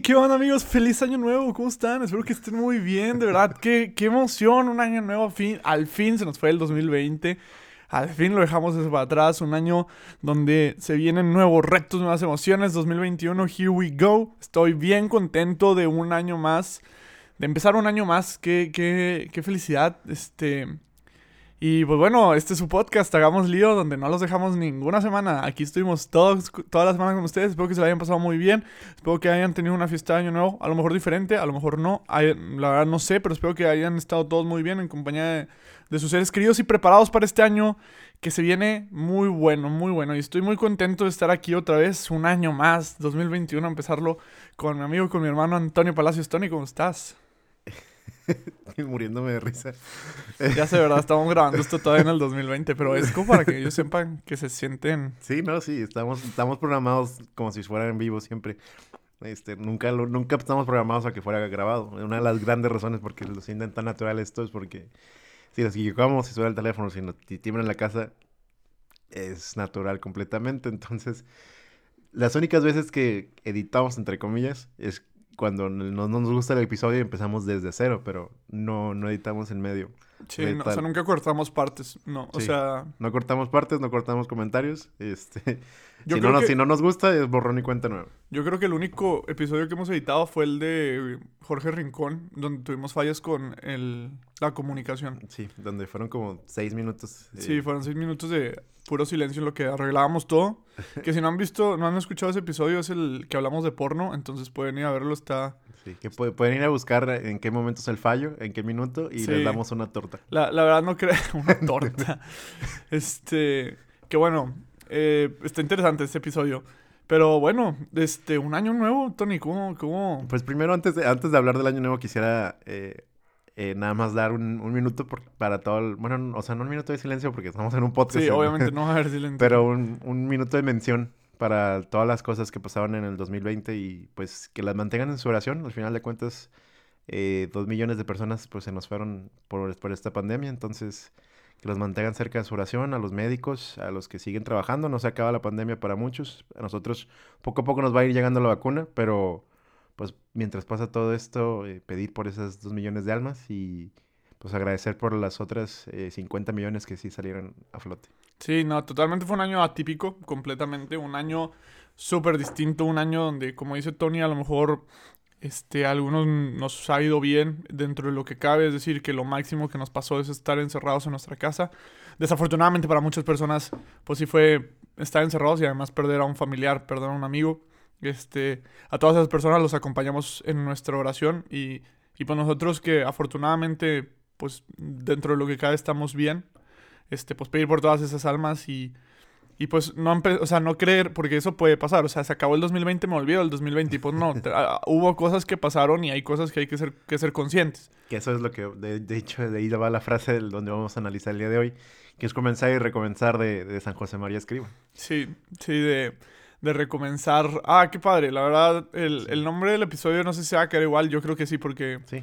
¿qué onda amigos? Feliz año nuevo, ¿cómo están? Espero que estén muy bien, de verdad, qué, qué emoción, un año nuevo, al fin se nos fue el 2020, al fin lo dejamos para atrás, un año donde se vienen nuevos retos, nuevas emociones, 2021, here we go, estoy bien contento de un año más, de empezar un año más, qué, qué, qué felicidad, este... Y pues bueno, este es su podcast, Hagamos Lío, donde no los dejamos ninguna semana. Aquí estuvimos todos, todas las semanas con ustedes. Espero que se la hayan pasado muy bien. Espero que hayan tenido una fiesta de año nuevo, a lo mejor diferente, a lo mejor no. la verdad no sé, pero espero que hayan estado todos muy bien en compañía de, de sus seres queridos y preparados para este año que se viene muy bueno, muy bueno. Y estoy muy contento de estar aquí otra vez, un año más, 2021, a empezarlo con mi amigo, con mi hermano Antonio Palacios. Tony, ¿cómo estás? muriéndome de risa. Ya sé, ¿verdad? Estamos grabando esto todavía en el 2020, pero es como para que ellos sepan que se sienten... Sí, no, sí, estamos, estamos programados como si fueran en vivo siempre. Este, nunca, nunca estamos programados a que fuera grabado. Una de las grandes razones porque lo sienten tan natural esto es porque si nos equivocamos, si suena el teléfono, si nos tiembla en la casa, es natural completamente. Entonces, las únicas veces que editamos, entre comillas, es cuando no, nos gusta el episodio empezamos desde cero, pero no, no editamos en medio. Sí, o sea, nunca cortamos partes, no, o sea... No cortamos partes, no cortamos comentarios, este... si, no, si no nos gusta, es borrón y cuenta nueva. Yo creo que el único episodio que hemos editado fue el de Jorge Rincón, donde tuvimos fallas con el, la comunicación. Sí, donde fueron como seis minutos. Sí, fueron seis minutos de puro silencio en lo que arreglábamos todo. Que si no han visto, no han escuchado ese episodio, es el que hablamos de porno, entonces pueden ir a verlo, está... Sí, que pueden ir a buscar en qué momento es el fallo, en qué minuto, y les damos una torta. La, la verdad no creo, una torta. este, que bueno, eh, está interesante este episodio. Pero bueno, este, un año nuevo, Tony, ¿cómo, cómo? Pues primero, antes de, antes de hablar del año nuevo, quisiera eh, eh, nada más dar un, un minuto para todo el... Bueno, o sea, no un minuto de silencio porque estamos en un podcast. Sí, obviamente no va a haber silencio. Pero un, un minuto de mención para todas las cosas que pasaron en el 2020 y pues que las mantengan en su oración. Al final de cuentas, eh, dos millones de personas pues se nos fueron por, por esta pandemia, entonces que los mantengan cerca de su oración, a los médicos, a los que siguen trabajando. No se acaba la pandemia para muchos. A nosotros poco a poco nos va a ir llegando la vacuna, pero pues mientras pasa todo esto, eh, pedir por esas dos millones de almas y pues agradecer por las otras 50 eh, millones que sí salieron a flote. Sí, no, totalmente fue un año atípico, completamente, un año súper distinto, un año donde, como dice Tony, a lo mejor este, algunos nos ha ido bien dentro de lo que cabe, es decir, que lo máximo que nos pasó es estar encerrados en nuestra casa. Desafortunadamente para muchas personas, pues sí fue estar encerrados y además perder a un familiar, perder a un amigo. Este, a todas esas personas los acompañamos en nuestra oración y, y pues nosotros que afortunadamente pues dentro de lo que cabe estamos bien, este, pues pedir por todas esas almas y, y pues no, o sea, no creer, porque eso puede pasar, o sea, se acabó el 2020, me olvido el 2020 y pues no, hubo cosas que pasaron y hay cosas que hay que ser, que ser conscientes. Que eso es lo que, de, hecho, de ahí va la frase donde vamos a analizar el día de hoy, que es comenzar y recomenzar de, de San José María Escriba. Sí, sí, de de recomenzar. Ah, qué padre. La verdad, el, el, nombre del episodio no sé si se va a quedar igual. Yo creo que sí, porque sí.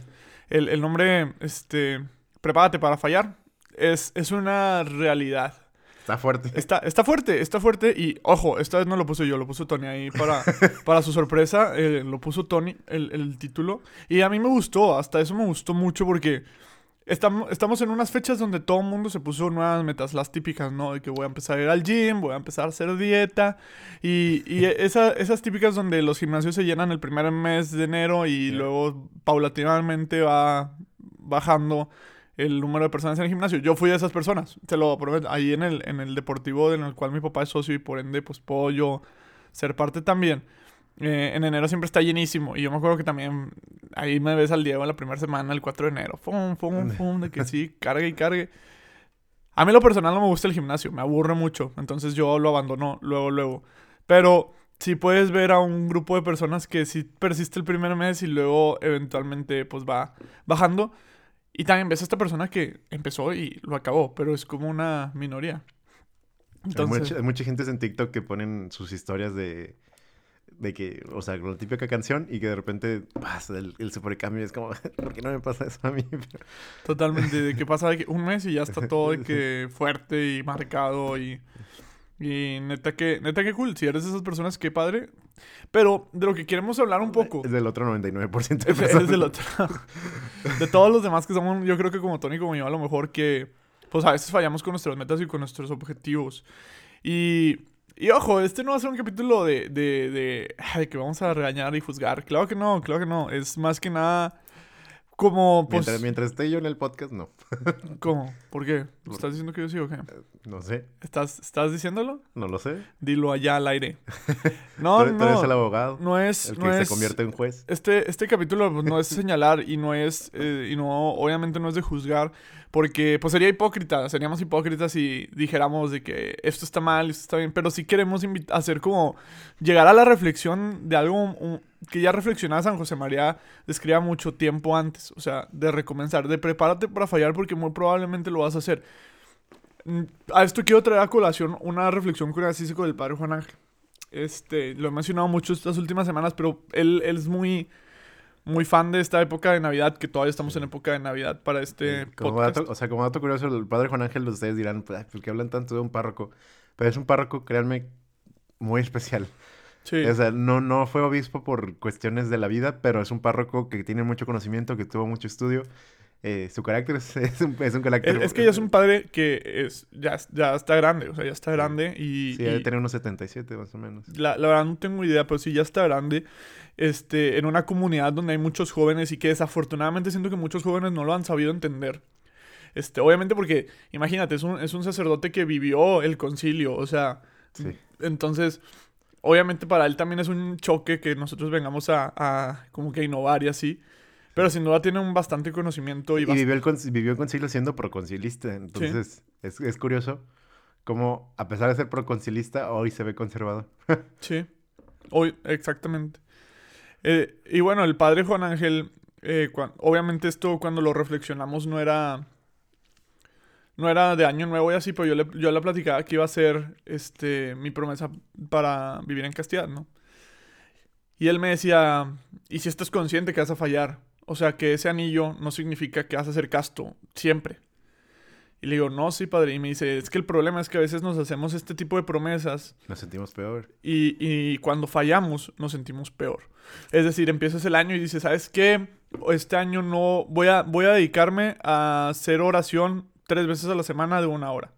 el, el nombre, este, prepárate para fallar, es, es una realidad. Está fuerte. Está, está fuerte, está fuerte. Y ojo, esta vez no lo puse yo, lo puso Tony ahí para, para su sorpresa. Eh, lo puso Tony, el, el título. Y a mí me gustó, hasta eso me gustó mucho porque Estamos, estamos en unas fechas donde todo el mundo se puso nuevas metas, las típicas, ¿no? De que voy a empezar a ir al gym, voy a empezar a hacer dieta. Y, y esas típicas donde los gimnasios se llenan el primer mes de enero y luego paulatinamente va bajando el número de personas en el gimnasio. Yo fui de esas personas, te lo prometo. Ahí en el, en el deportivo en el cual mi papá es socio y por ende, pues puedo yo ser parte también. Eh, en enero siempre está llenísimo. Y yo me acuerdo que también ahí me ves al Diego en la primera semana, el 4 de enero. Fum, fum, fum, de que sí, cargue y cargue. A mí lo personal no me gusta el gimnasio, me aburre mucho. Entonces yo lo abandono luego, luego. Pero si puedes ver a un grupo de personas que sí persiste el primer mes y luego eventualmente pues va bajando. Y también ves a esta persona que empezó y lo acabó, pero es como una minoría. Entonces... hay mucha gente en TikTok que ponen sus historias de de que, o sea, la típica canción y que de repente pasa el, el supercambio. Es como, ¿por qué no me pasa eso a mí? Totalmente, de que pasa de que un mes y ya está todo de que fuerte y marcado y... Y neta que, neta que cool. Si eres de esas personas, qué padre. Pero de lo que queremos hablar un poco. Es del otro 99% de personas. es del otro. de todos los demás que somos, yo creo que como Tony como yo, a lo mejor que, pues a veces fallamos con nuestras metas y con nuestros objetivos. Y, y ojo, este no va a ser un capítulo de, de, de, ay, que vamos a regañar y juzgar. Claro que no, claro que no. Es más que nada como, pues, Mientras, mientras esté yo en el podcast, no. ¿cómo? ¿Por qué? ¿Estás diciendo que yo sí o qué? No sé, ¿Estás, ¿Estás diciéndolo? no lo sé. Dilo allá al aire. No, tú, tú eres el no. abogado, No es, el que no se es, convierte en juez. Este, este capítulo pues, no es señalar y no es, eh, y no, obviamente no es de juzgar, porque pues sería hipócrita, seríamos hipócritas si dijéramos de que esto está mal, esto está bien, pero sí queremos hacer como, llegar a la reflexión de algo un- que ya reflexionaba San José María, describía mucho tiempo antes, o sea, de recomenzar, de prepárate para fallar porque muy probablemente lo vas a hacer. Mm, A esto quiero traer a colación una reflexión que hice con el padre Juan Ángel. Este, lo he mencionado mucho estas últimas semanas, pero él, él es muy, muy fan de esta época de Navidad, que todavía estamos en época de Navidad para este Como podcast. dato, o sea, como dato curioso, el padre Juan Ángel, ustedes dirán, pues, ¿por qué hablan tanto de un párroco? Pero es un párroco, créanme, muy especial. Sí, O sea, no, no fue obispo por cuestiones de la vida, pero es un párroco que tiene mucho conocimiento, que tuvo mucho estudio. Eh, su carácter es, es un, es un carácter... es, es que ya es un padre que es, ya, ya está grande, o sea, ya está grande y, Sí, debe tener unos 77 más o menos. la, la verdad no tengo idea, pero sí ya está grande, este, en una comunidad donde hay muchos jóvenes y que desafortunadamente siento que muchos jóvenes no lo han sabido entender. Este, obviamente porque, imagínate, es un, es un sacerdote que vivió el concilio, o sea, Sí. entonces, obviamente para él también es un choque que nosotros vengamos a, a como que innovar y así. Pero sin duda tiene un bastante conocimiento y, Y vivió el, vivió el concilio siendo proconcilista. Entonces, es, es curioso cómo, a pesar de ser proconcilista, hoy se ve conservador. Sí, hoy, exactamente. Eh, y bueno, el padre Juan Ángel, eh, obviamente esto cuando lo reflexionamos no era, no era de año nuevo y así, pero yo le, yo le platicaba que iba a ser este, mi promesa para vivir en castidad, ¿no? Y él me decía, ¿y si estás consciente que vas a fallar? O sea, que ese anillo no significa que vas a ser casto siempre. Y le digo, no, sí, padre. Y me dice, es que el problema es que a veces nos hacemos este tipo de promesas Nos sentimos peor. y, y cuando fallamos nos sentimos peor. Es decir, empiezas el año y dices, ¿sabes qué? Este año no voy a, voy a dedicarme a hacer oración tres veces a la semana de una hora.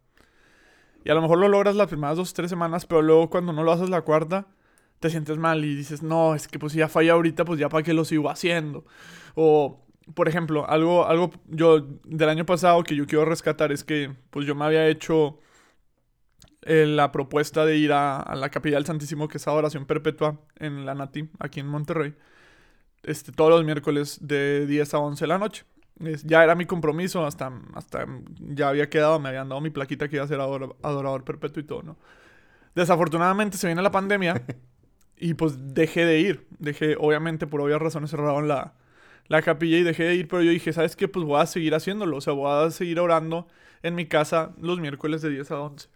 Y a lo mejor lo logras las primeras dos, tres semanas, pero luego cuando no lo haces la cuarta, te sientes mal y dices, no, es que pues si ya falla ahorita, pues ya para qué lo sigo haciendo. O, por ejemplo, algo, algo yo del año pasado que yo quiero rescatar es que pues yo me había hecho eh, la propuesta de ir a, a la capilla del Santísimo, que es adoración perpetua en la Nati, aquí en Monterrey, este, todos los miércoles de 10 a 11 de la noche. Es- ya era mi compromiso, hasta, hasta ya había quedado, me habían dado mi plaquita que iba a ser adora- adorador perpetuo y todo, ¿no? Desafortunadamente se viene la pandemia y pues dejé de ir. Dejé, obviamente, por obvias razones cerraron la, la capilla y dejé de ir, pero yo dije, ¿sabes qué? Pues voy a seguir haciéndolo, o sea, voy a seguir orando en mi casa los miércoles de 10 a 11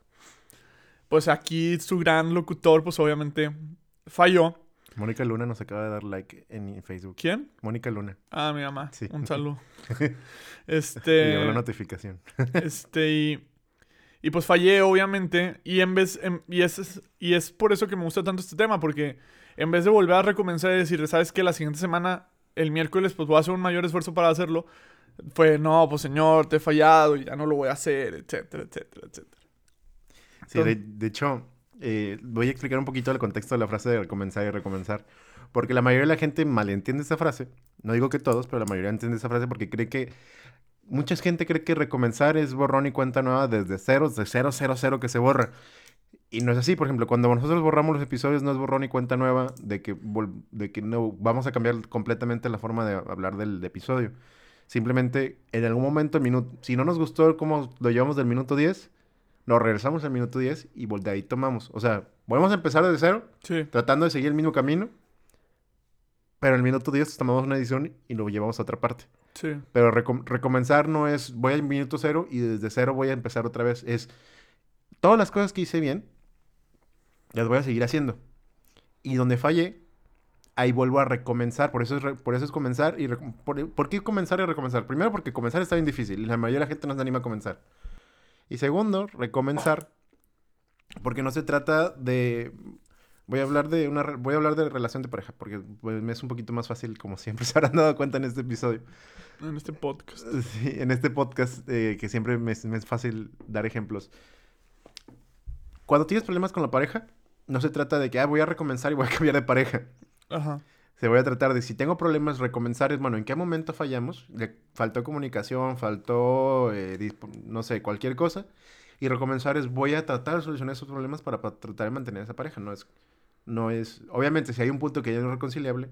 pues aquí su gran locutor, pues obviamente falló. Mónica Luna nos acaba de dar like en Facebook. ¿Quién? Mónica Luna. Ah, mi mamá. Sí. Un saludo. Este. llegó la notificación. este. Y, y pues fallé, obviamente. Y en vez. en- y, es, y es por eso que me gusta tanto este tema. Porque en vez de volver a recomenzar y decir, ¿sabes qué? La siguiente semana, el miércoles, pues voy a hacer un mayor esfuerzo para hacerlo. Fue, no, pues señor, te he fallado y ya no lo voy a hacer, etcétera, etcétera, etcétera. Sí, de, de hecho, eh, voy a explicar un poquito el contexto de la frase de recomenzar y recomenzar. Porque la mayoría de la gente malentiende esa frase. No digo que todos, pero la mayoría entiende esa frase porque cree que... Mucha gente cree que recomenzar es borrón y cuenta nueva desde cero, de cero, cero, cero que se borra. Y no es así, por ejemplo, cuando nosotros borramos los episodios no es borrón y cuenta nueva de que, de que no vamos a cambiar completamente la forma de hablar del episodio. Simplemente en algún momento, el minuto, si no nos gustó cómo lo llevamos del minuto 10, nos regresamos al minuto 10 y de ahí tomamos. O sea, volvemos a empezar desde cero, Sí, tratando de seguir el mismo camino, pero en el minuto 10 tomamos una edición y lo llevamos a otra parte. sí, Pero recom- recomenzar no es voy al minuto cero y desde cero voy a empezar otra vez. Es todas las cosas que hice bien, las voy a seguir haciendo. Y donde fallé, ahí vuelvo a recomenzar. Por eso es, por eso es comenzar y... Por, ¿por qué comenzar y recomenzar? Primero porque comenzar está bien difícil y la mayoría de la gente no se anima a comenzar. Y segundo, recomenzar Porque no se trata de... Voy a hablar de una voy a hablar de relación de pareja, porque pues, me es un poquito más fácil, como siempre se habrán dado cuenta en este episodio. En este podcast. Sí, en este podcast, eh, que siempre me, es- me es fácil dar ejemplos. Cuando tienes problemas con la pareja, no se trata de que ah, voy a recomenzar y voy a cambiar de pareja. Ajá. Se voy a tratar de si tengo problemas, recomenzar es, bueno, ¿en qué momento fallamos? Le faltó comunicación, faltó, eh, no sé, cualquier cosa. Y recomenzar es, voy a tratar de solucionar esos problemas para, pa- tratar de mantener esa pareja. No es, no es, obviamente, si hay un punto que ya no es reconciliable,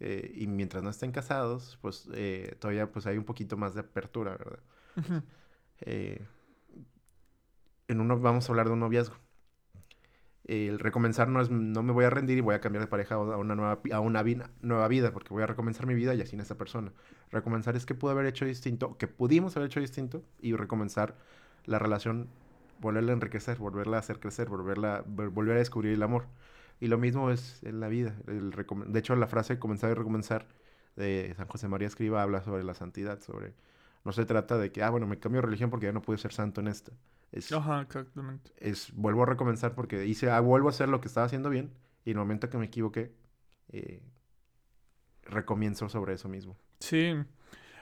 eh, y mientras no estén casados, pues eh, todavía pues hay un poquito más de apertura, ¿verdad? Eh, en uno vamos a hablar de un noviazgo. El recomenzar no es no me voy a rendir y voy a cambiar de pareja a una nueva a una vida, nueva vida porque voy a recomenzar mi vida y así en esa persona. Recomenzar es que pude haber hecho distinto, que pudimos haber hecho distinto y recomenzar la relación, volverla a enriquecer, volverla a hacer crecer, volverla vol- volver a descubrir el amor. Y lo mismo es en la vida. el de hecho, la frase comenzar y recomenzar de San José María Escriba habla sobre la santidad, sobre no se trata de que, ah, bueno, me cambio de religión porque ya no puedo ser santo en esta. Es, Ajá, exactamente. es vuelvo a recomenzar porque hice, ah, vuelvo a hacer lo que estaba haciendo bien y en el momento que me equivoqué, eh, recomienzo sobre eso mismo. Sí.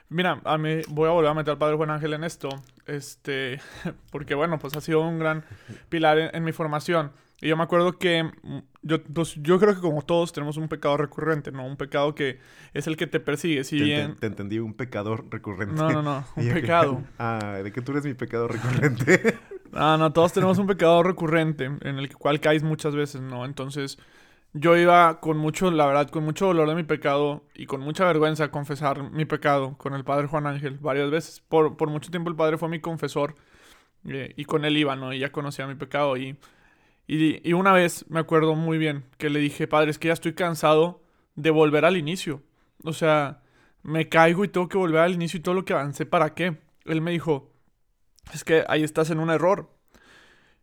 Mira, a mí voy a volver a meter al padre Juan Ángel en esto. Este, porque bueno, pues ha sido un gran pilar en, en mi formación. Y yo me acuerdo que mm, yo, pues, yo creo que como todos tenemos un pecado recurrente, ¿no? Un pecado que es el que te persigue. Si te, bien. enten- te entendí, un pecador recurrente. No, no, no. Un yo que- pecado. ah, de que tú eres mi pecado recurrente. Ah, no, todos tenemos un pecado recurrente en el cual caes muchas veces, ¿no? Entonces, yo iba con mucho, la verdad, con mucho dolor de mi pecado y con mucha vergüenza a confesar mi pecado con el padre Juan Ángel varias veces. Por, por mucho tiempo el padre fue mi confesor eh, y con él iba, ¿no? Y ya conocía mi pecado y, y, y una vez me acuerdo muy bien que le dije, padre, es que ya estoy cansado de volver al inicio. O sea, me caigo y tengo que volver al inicio y todo lo que avancé, ¿para qué? Él me dijo, es que ahí estás en un error.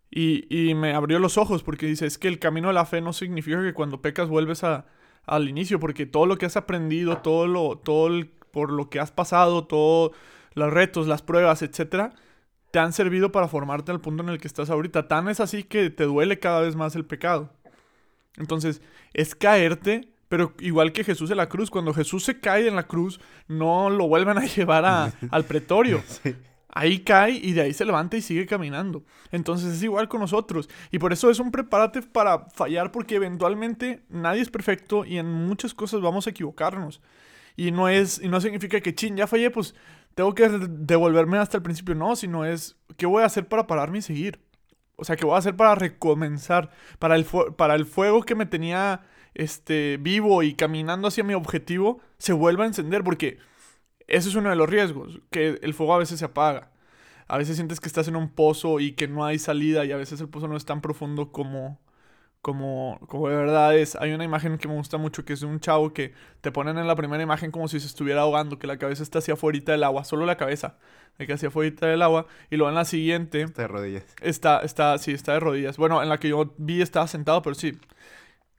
Y, y me abrió los ojos porque dice, es que el camino de la fe no significa que cuando pecas vuelves a, al inicio, porque todo lo que has aprendido, todo lo, todo por lo que has pasado, todos los retos, las pruebas, etcétera, te han servido para formarte al punto en el que estás ahorita. Tan es así que te duele cada vez más el pecado. Entonces, es caerte, pero igual que Jesús en la cruz, cuando Jesús se cae en la cruz, no lo vuelven a llevar a- al pretorio. Sí. Ahí cae y de ahí se levanta y sigue caminando. Entonces es igual con nosotros. Y por eso es un prepárate para fallar porque eventualmente nadie es perfecto y en muchas cosas vamos a equivocarnos. Y no es y no significa que chin, ya fallé, pues tengo que devolverme hasta el principio, no, sino es qué voy a hacer para pararme y seguir. O sea, qué voy a hacer para recomenzar, para el para el fuego que me tenía este vivo y caminando hacia mi objetivo se vuelva a encender porque ese es uno de los riesgos, que el fuego a veces se apaga. A veces sientes que estás en un pozo y que no hay salida y a veces el pozo no es tan profundo como, como, como de verdad es. Hay una imagen que me gusta mucho que es de un chavo que te ponen en la primera imagen como si se estuviera ahogando, que la cabeza está hacia afuera del agua, solo la cabeza, de que hacia afuera del agua, y luego en la siguiente Está de rodillas. está, está, sí, está de rodillas. Bueno, en la que yo vi estaba sentado, pero sí.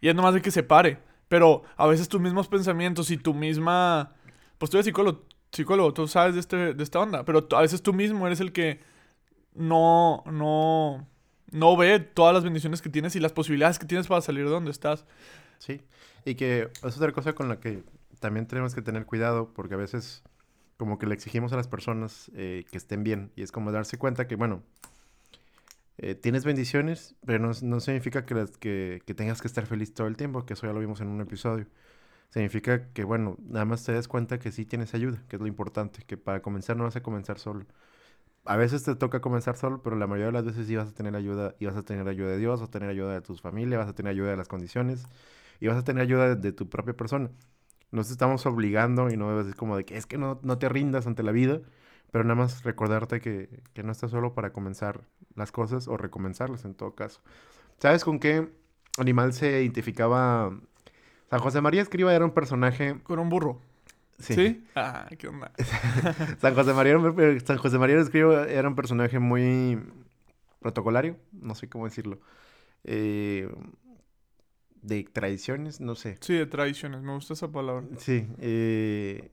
Y es nomás de que se pare. Pero a veces tus mismos pensamientos y tu misma... Pues tú eres psicólogo, psicólogo, tú sabes de, este, de esta onda. Pero a veces tú mismo eres el que no, no, no ve todas las bendiciones que tienes y las posibilidades que tienes para salir de donde estás. Sí, y que es otra cosa con la que también tenemos que tener cuidado, porque a veces como que le exigimos a las personas eh, que estén bien, y es como darse cuenta que, bueno, eh, tienes bendiciones, pero no, no significa que, las, que, que tengas que estar feliz todo el tiempo, que eso ya lo vimos en un episodio. Significa que, bueno, nada más te des cuenta que sí tienes ayuda, que es lo importante, que para comenzar no vas a comenzar solo. A veces te toca comenzar solo, pero la mayoría de las veces sí vas a tener ayuda, y vas a tener ayuda de Dios, vas a tener ayuda de tus familias, vas a tener ayuda de las condiciones, y vas a tener ayuda de, tu propia persona. Nos estamos obligando y no es como de que es que no, no te rindas ante la vida, pero nada más recordarte que, que no estás solo para comenzar las cosas o recomenzarlas en todo caso. ¿Sabes con qué animal se identificaba? San José María Escriba era un personaje... Con un burro. Sí. ¿Sí? Ah, qué onda. San José María, San José María Escriba era un personaje muy protocolario, no sé cómo decirlo. Eh, de tradiciones, no sé. Sí, de tradiciones, me gusta esa palabra. Sí. eh,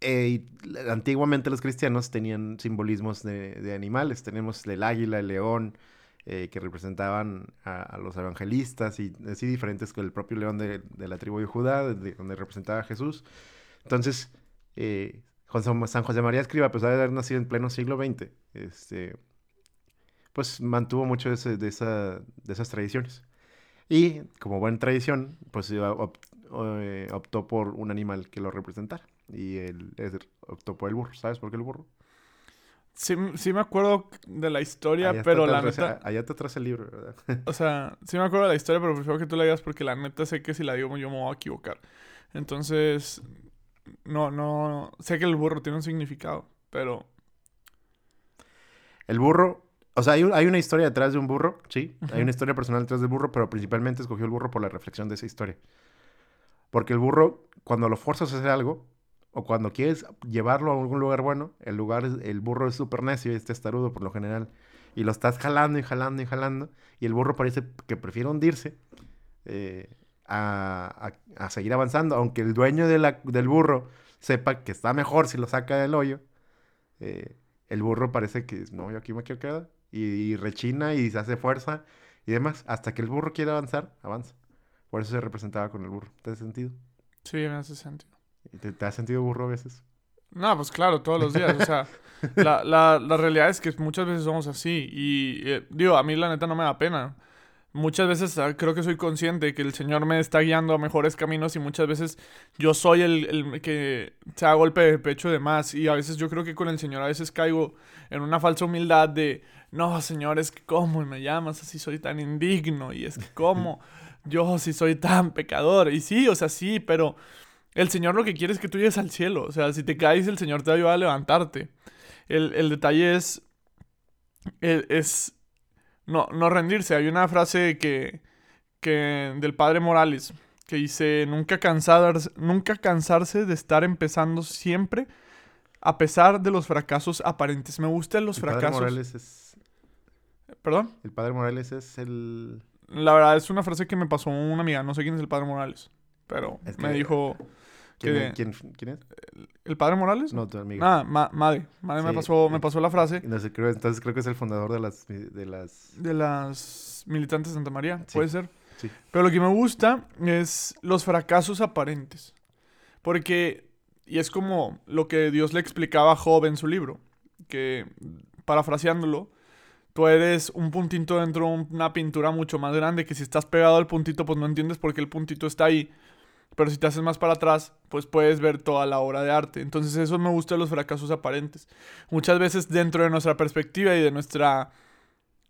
eh, la- antiguamente los cristianos tenían simbolismos de, de animales. Tenemos el águila, el león, eh, que representaban a, los evangelistas y así diferentes que el propio león de, la tribu de Judá, donde representaba a Jesús. Entonces, eh, San José María Escriba, pues de haber nacido en pleno siglo XX, este, pues mantuvo mucho de, de, esa, de esas tradiciones. Y como buena tradición, pues eh, optó por un animal que lo representara. Y él optó por el burro. ¿Sabes por qué el burro? Sí, sí me acuerdo de la historia, pero la neta... Allá te traes el libro, ¿verdad? o sea, sí me acuerdo de la historia, pero prefiero que tú la digas porque la neta sé que si la digo yo me voy a equivocar. Entonces, no, no... Sé que el burro tiene un significado, pero... El burro... O sea, hay, una historia detrás de un burro, sí. Hay una historia personal detrás del burro, pero principalmente escogió el burro por la reflexión de esa historia. Porque el burro, cuando lo fuerzas a hacer algo, o cuando quieres llevarlo a algún lugar bueno, el lugar, el burro es súper necio y es testarudo por lo general. Y lo estás jalando y jalando y jalando. Y el burro parece que prefiere hundirse eh, a, seguir avanzando. Aunque el dueño del burro sepa que está mejor si lo saca del hoyo. Eh, el burro parece que no, yo aquí me quiero quedar. Y, rechina y se hace fuerza y demás. Hasta que el burro quiere avanzar, avanza. Por eso se representaba con el burro. ¿Te hace sentido? Sí, me hace sentido. ¿Te, ¿Te, has sentido burro a veces? No, pues claro, todos los días. O sea, la, la, la, realidad es que muchas veces somos así. Y eh, digo, a mí la neta no me da pena. Muchas veces ah, creo que soy consciente que el Señor me está guiando a mejores caminos y muchas veces yo soy el, el que se da golpe de pecho de más. Y a veces yo creo que con el Señor a veces caigo en una falsa humildad de, no, Señor, es que cómo me llamas así, soy tan indigno. Y es que cómo yo si soy tan pecador. Y sí, o sea, sí, pero el Señor lo que quiere es que tú llegues al cielo. O sea, si te caes, el Señor te va a ayudar a levantarte. El, detalle es, es, no, no rendirse. Hay una frase que, que del padre Morales que dice, nunca, cansarse, nunca cansarse de estar empezando siempre a pesar de los fracasos aparentes. Me gustan los fracasos. El padre Morales es... ¿Perdón? El padre Morales es el... La verdad es una frase que me pasó una amiga, no sé quién es el padre Morales, pero me dijo... ¿Quién, ¿quién, es? ¿El padre Morales? No, tu amigo. Ah, ma Madre. Madre me, pasó, me pasó la frase. Entonces creo, entonces creo que es el fundador de las... De las, de las militantes de Santa María, puede ser. Sí. Pero lo que me gusta es los fracasos aparentes. Porque, y es como lo que Dios le explicaba a Job en su libro, que parafraseándolo, tú eres un puntito dentro de una pintura mucho más grande que si estás pegado al puntito, pues no entiendes por qué el puntito está ahí. Pero si te haces más para atrás, pues puedes ver toda la obra de arte. Entonces eso me gusta de los fracasos aparentes. Muchas veces dentro de nuestra perspectiva y de nuestra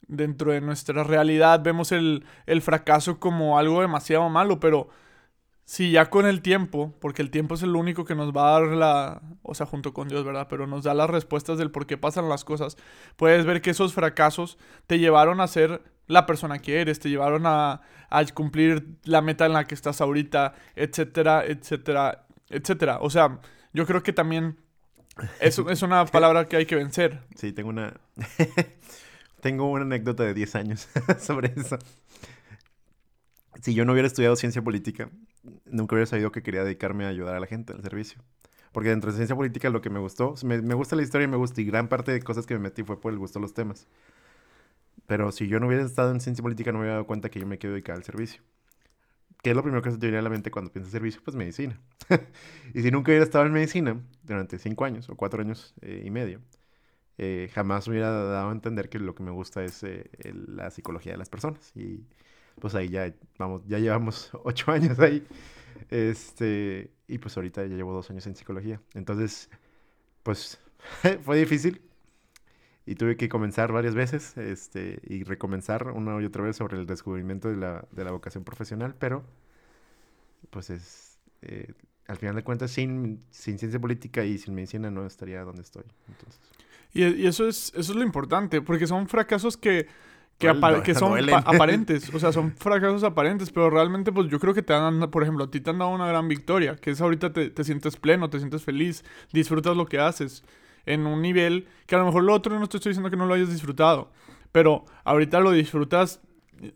dentro de nuestra realidad vemos el, el fracaso como algo demasiado malo, pero si ya con el tiempo, porque el tiempo es el único que nos va a dar la, o sea, junto con Dios, ¿verdad? Pero nos da las respuestas del por qué pasan las cosas. Puedes ver que esos fracasos te llevaron a ser la persona que eres, te llevaron a, cumplir la meta en la que estás ahorita, etcétera, etcétera, etcétera. O sea, yo creo que también es, es una palabra que hay que vencer. Sí, tengo una... tengo una anécdota de 10 años sobre eso. Si yo no hubiera estudiado ciencia política, nunca hubiera sabido que quería dedicarme a ayudar a la gente, al servicio. Porque dentro de ciencia política lo que me gustó, me, me gusta la historia y me gusta, y gran parte de cosas que me metí fue por el gusto de los temas. Pero si yo no hubiera estado en ciencia política, no me hubiera dado cuenta que yo me quiero dedicar al servicio. ¿Qué es lo primero que se te viene a la mente cuando piensas servicio? Pues medicina. y si nunca hubiera estado en medicina durante cinco años o cuatro años eh, y medio, eh, jamás hubiera dado a entender que lo que me gusta es eh, la psicología de las personas. Y pues ahí ya, vamos, ya llevamos ocho años ahí. Este, y pues ahorita ya llevo dos años en psicología. Entonces, pues fue difícil, y tuve que comenzar varias veces este, y recomenzar una y otra vez sobre el descubrimiento de la, de la vocación profesional, pero pues es, eh, al final de cuentas, sin, sin ciencia política y sin medicina no estaría donde estoy. Entonces. Y, y, eso, es, eso es lo importante, porque son fracasos que, que, que son aparentes, o sea, son fracasos aparentes, pero realmente pues yo creo que te dan, por ejemplo, a ti te han dado una gran victoria, que es ahorita te, te sientes pleno, te sientes feliz, disfrutas lo que haces en un nivel que a lo mejor lo otro no te estoy diciendo que no lo hayas disfrutado, pero ahorita lo disfrutas,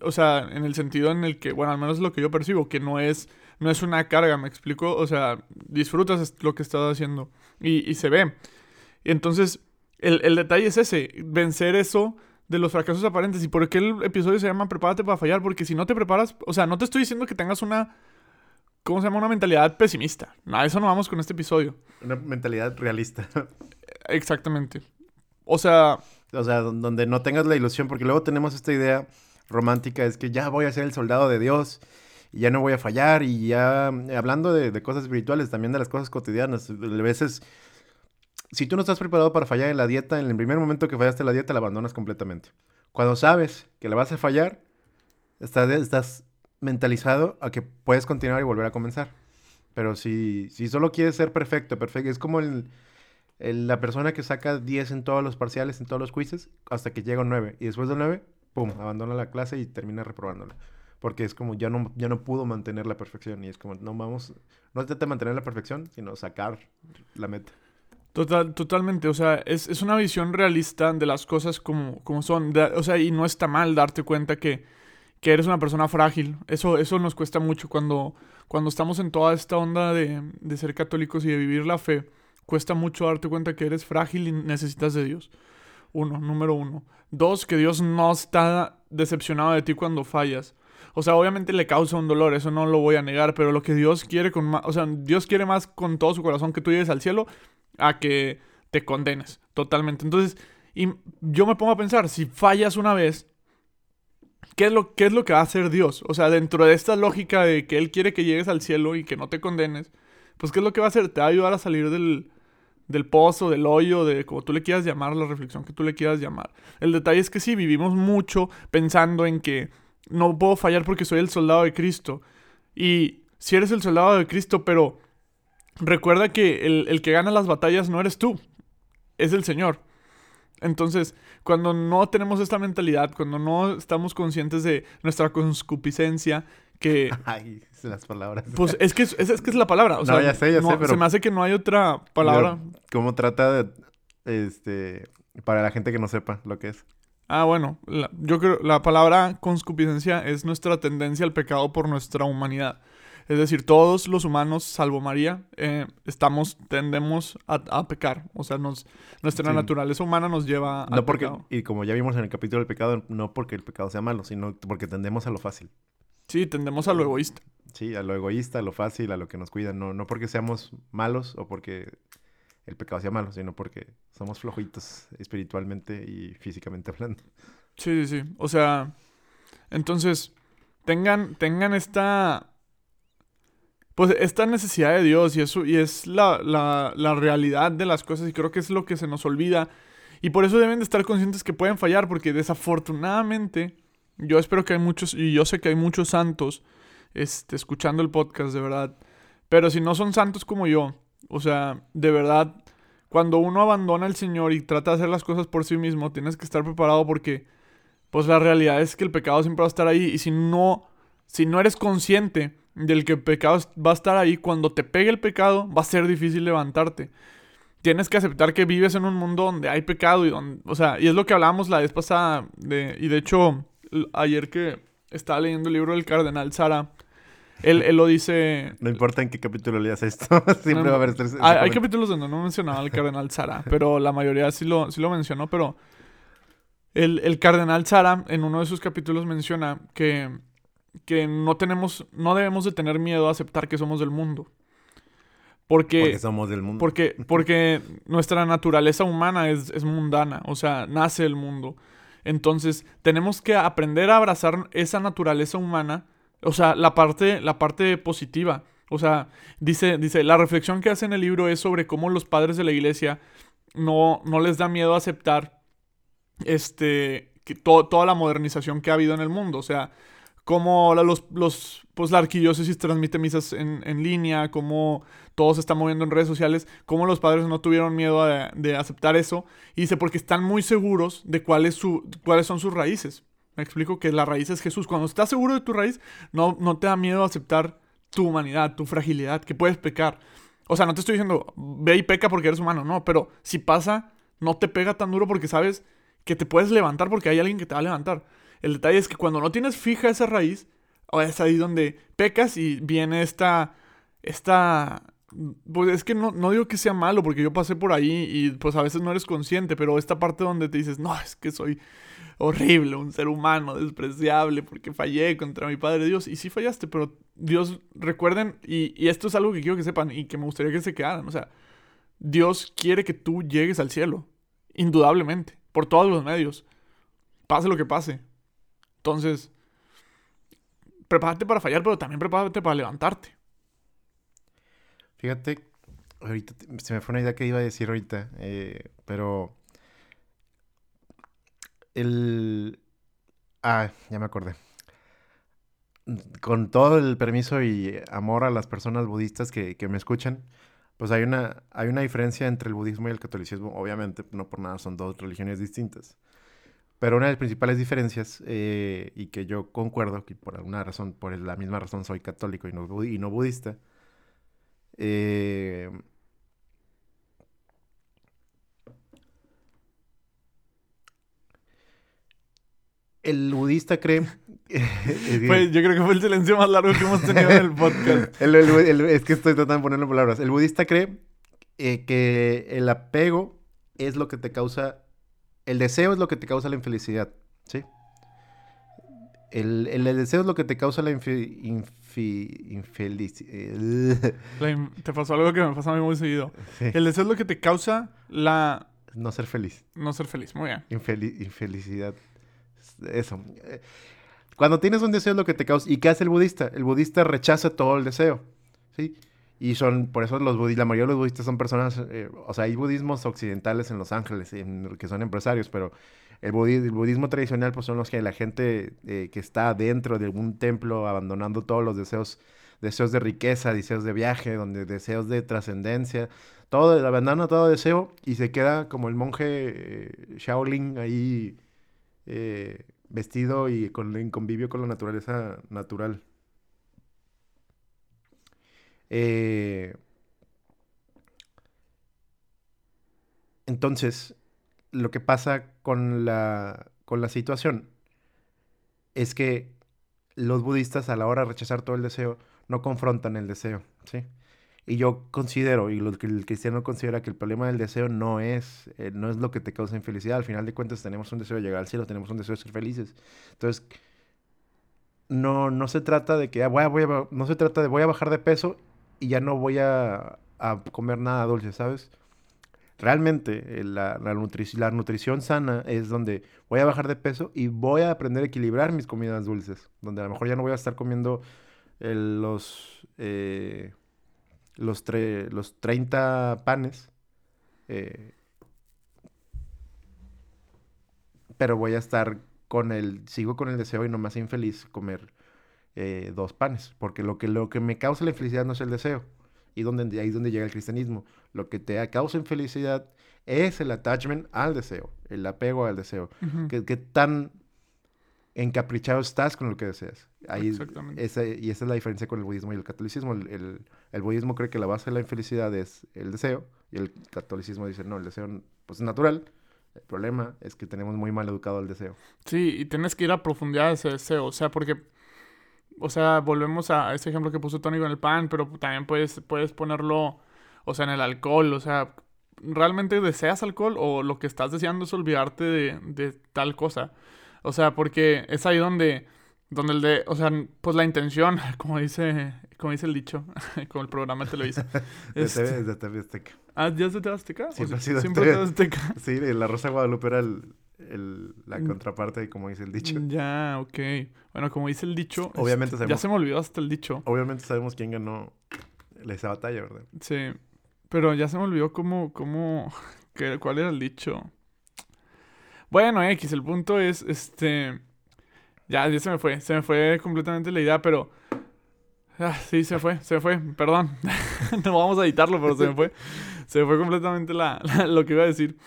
o sea, en el sentido en el que, bueno, al menos es lo que yo percibo, que no es, no es una carga, me explico, o sea, disfrutas lo que estás haciendo y, se ve. Y entonces, el, el detalle es ese, vencer eso de los fracasos aparentes. ¿Y por qué el episodio se llama Prepárate para fallar? Porque si no te preparas, o sea, no te estoy diciendo que tengas una, ¿cómo se llama? Una mentalidad pesimista. A eso no vamos con este episodio. Una mentalidad realista. Exactamente. O sea, O sea, don- donde no tengas la ilusión, porque luego tenemos esta idea romántica, es que ya voy a ser el soldado de Dios, y ya no voy a fallar, y ya, eh, hablando de, de cosas espirituales, también de las cosas cotidianas, a veces, si tú no estás preparado para fallar en la dieta, en el primer momento que fallaste la dieta, la abandonas completamente. Cuando sabes que la vas a fallar, estás, estás mentalizado a que puedes continuar y volver a comenzar. Pero si, si solo quieres ser perfecto, perfecto, es como el, la persona que saca 10 en todos los parciales, en todos los quizzes, hasta que llega a un 9. Y después del 9, pum, abandona la clase y termina reprobándola. Porque es como ya no, ya no pudo mantener la perfección. Y es como, no vamos, no trata de mantener la perfección, sino sacar la meta. Total, totalmente, o sea, es, es una visión realista de las cosas como, como son, o sea, y no está mal darte cuenta que, que eres una persona frágil, eso, eso nos cuesta mucho cuando, cuando estamos en toda esta onda de, de ser católicos y de vivir la fe, cuesta mucho darte cuenta que eres frágil y necesitas de Dios, uno, número uno. Dos, que Dios no está decepcionado de ti cuando fallas. O sea, obviamente le causa un dolor, eso no lo voy a negar, pero lo que Dios quiere con más, o sea, Dios quiere más con todo su corazón que tú llegues al cielo a que te condenes totalmente. Entonces, y yo me pongo a pensar, si fallas una vez, ¿qué es, lo, ¿qué es lo que va a hacer Dios? O sea, dentro de esta lógica de que Él quiere que llegues al cielo y que no te condenes, pues ¿qué es lo que va a hacer? Te va a ayudar a salir del, del pozo, del hoyo, de como tú le quieras llamar, la reflexión que tú le quieras llamar. El detalle es que sí, vivimos mucho pensando en que no puedo fallar porque soy el soldado de Cristo. Y si eres el soldado de Cristo, pero recuerda que el, el que gana las batallas no eres tú, es el Señor. Entonces, cuando no tenemos esta mentalidad, cuando no estamos conscientes de nuestra conscupiscencia, que Ay, las palabras. pues es que es, es que es la palabra. O No, sea, ya sé, ya no- sé, pero- Se me hace que no hay otra palabra. ¿Cómo trata de, este, para la gente que no sepa lo que es? Ah, bueno, la- yo creo la palabra conscupiscencia es nuestra tendencia al pecado por nuestra humanidad. Es decir, todos los humanos, salvo María, eh, estamos, tendemos a, a pecar. O sea, nos, nuestra Sí. naturaleza humana nos lleva al No porque, pecado. y como ya vimos en el capítulo del pecado, no porque el pecado sea malo, sino porque tendemos a lo fácil. Sí, tendemos a lo egoísta. Sí, a lo egoísta, a lo fácil, a lo que nos cuida. No, no porque seamos malos o porque el pecado sea malo, sino porque somos flojitos espiritualmente y físicamente hablando. Sí, sí, sí. O sea, entonces, tengan, tengan esta. Pues esta necesidad de Dios y eso, y es la, la, la realidad de las cosas, y creo que es lo que se nos olvida. Y por eso deben de estar conscientes que pueden fallar, porque desafortunadamente, yo espero que hay muchos, y yo sé que hay muchos santos este, escuchando el podcast, de verdad. Pero si no son santos como yo, o sea, de verdad, cuando uno abandona al Señor y trata de hacer las cosas por sí mismo, tienes que estar preparado porque, pues la realidad es que el pecado siempre va a estar ahí. Y si no, si no eres consciente del que el pecado va a estar ahí, cuando te pegue el pecado, va a ser difícil levantarte. Tienes que aceptar que vives en un mundo donde hay pecado y donde, o sea, y es lo que hablábamos la vez pasada, de, y de hecho, ayer que estaba leyendo el libro del cardenal Sara, él, él lo dice, No importa en qué capítulo leas esto, siempre no, va a haber ese- ese hay, capítulos donde no mencionaba al cardenal Sara, pero la mayoría sí lo, sí lo mencionó, pero el, el cardenal Sara en uno de sus capítulos menciona que, que no tenemos, no debemos de tener miedo a aceptar que somos del mundo. Porque, Porque somos del mundo. porque, porque nuestra naturaleza humana es, es mundana, o sea, nace el mundo. Entonces, tenemos que aprender a abrazar esa naturaleza humana, o sea, la parte, la parte positiva. O sea, dice, dice, la reflexión que hace en el libro es sobre cómo los padres de la iglesia no, no les da miedo aceptar este, que to- toda la modernización que ha habido en el mundo. O sea, cómo los, los, pues la arquidiócesis transmite misas en, en línea, cómo todo se está moviendo en redes sociales, cómo los padres no tuvieron miedo de, de aceptar eso. Y dice, porque están muy seguros de cuál es su, cuáles son sus raíces. Me explico que la raíz es Jesús. Cuando estás seguro de tu raíz, no, no te da miedo aceptar tu humanidad, tu fragilidad, que puedes pecar. O sea, no te estoy diciendo, ve y peca porque eres humano, no, pero si pasa, no te pega tan duro porque sabes que te puedes levantar porque hay alguien que te va a levantar. El detalle es que cuando no tienes fija esa raíz, es ahí donde pecas y viene esta, esta, pues es que no, no digo que sea malo porque yo pasé por ahí y pues a veces no eres consciente, pero esta parte donde te dices, no, es que soy, horrible, un ser humano despreciable porque fallé contra mi Padre Dios. Y sí fallaste, pero Dios, recuerden, y, y esto es algo que quiero que sepan y que me gustaría que se quedaran, o sea, Dios quiere que tú llegues al cielo, indudablemente, por todos los medios, pase lo que pase. Entonces, prepárate para fallar, pero también prepárate para levantarte. Fíjate, ahorita se me fue una idea que iba a decir ahorita, eh, pero el... Ah, ya me acordé. Con todo el permiso y amor a las personas budistas que, que me escuchan, pues hay una, hay una diferencia entre el budismo y el catolicismo. Obviamente, no por nada son dos religiones distintas. Pero una de las principales diferencias, eh, y que yo concuerdo, que por alguna razón, por la misma razón soy católico y no, y no budista, eh, el budista cree. pues yo creo que fue el silencio más largo que hemos tenido en el podcast. es que estoy tratando de ponerlo en palabras. El budista cree eh, que el apego es lo que te causa. El deseo es lo que te causa la infelicidad. ¿Sí? El, el, deseo es lo que te causa la infelicidad. te pasó algo que me pasa a mí muy seguido. El deseo es lo que te causa la. No ser feliz. No ser feliz, muy bien. infelicidad eso. Cuando tienes un deseo es lo que te causa. ¿Y qué hace el budista? El budista rechaza todo el deseo. ¿Sí? Y son, por eso los budistas, la mayoría de los budistas son personas, eh, o sea, hay budismos occidentales en Los Ángeles, en, que son empresarios, pero el, budismo, tradicional pues son los que la gente eh, que está dentro de un templo abandonando todos los deseos, deseos de riqueza, deseos de viaje, donde deseos de trascendencia, todo, abandona todo deseo y se queda como el monje eh, Shaolin ahí vestido y con, en convivio con la naturaleza natural. Eh, entonces, lo que pasa con la, con la situación es que los budistas a la hora de rechazar todo el deseo no confrontan el deseo, ¿sí? Y yo considero, y lo que el cristiano considera que el problema del deseo no es, eh, no es lo que te causa infelicidad. Al final de cuentas tenemos un deseo de llegar al cielo, tenemos un deseo de ser felices. Entonces, no, no se trata de que ah, voy a, no se trata de voy a bajar de peso y ya no voy a, a comer nada dulce, ¿sabes? Realmente eh, la, la, la, nutrición sana es donde voy a bajar de peso y voy a aprender a equilibrar mis comidas dulces. Donde a lo mejor ya no voy a estar comiendo los... Eh, los, los 30 panes. Eh, pero voy a estar con el, sigo con el deseo y no más infeliz comer eh, dos panes, porque lo que, lo que me causa la infelicidad no es el deseo, y donde, ahí es donde llega el cristianismo. Lo que te causa infelicidad es el attachment al deseo, el apego al deseo. que, que, tan encaprichado estás con lo que deseas. Ahí, Exactamente. y esa es la diferencia con el budismo y el catolicismo. El, el, budismo cree que la base de la infelicidad es el deseo y el catolicismo dice, no, el deseo pues, es natural. El problema es que tenemos muy mal educado el deseo. Sí, y tienes que ir a profundidad de ese deseo. O sea, porque, o sea, volvemos a ese ejemplo que puso Tony con el pan, pero también puedes, puedes ponerlo, o sea, en el alcohol. O sea, ¿realmente deseas alcohol o lo que estás deseando es olvidarte de, de tal cosa? O sea, porque es ahí donde, donde el de, o sea, pues la intención, como dice, como dice el dicho, con el programa de televisión. este... de, de TV Azteca. Ah, ¿ya es de TV Azteca? Siempre ha sido Siempre TV Azteca. Sí, La Rosa Guadalupe era el, el, la mm. contraparte, como dice el dicho. Ya, ok. Bueno, como dice el dicho. Obviamente sabemos, Ya se me olvidó hasta el dicho. Obviamente sabemos quién ganó esa batalla, ¿verdad? Sí. Pero ya se me olvidó cómo, cómo, cuál era el dicho. Bueno, X, el punto es, este... Ya, ya se me fue, se me fue completamente la idea, pero... Ah, sí, se fue, se fue, perdón. no vamos a editarlo, pero se me fue. Se me fue completamente la, lo que iba a decir.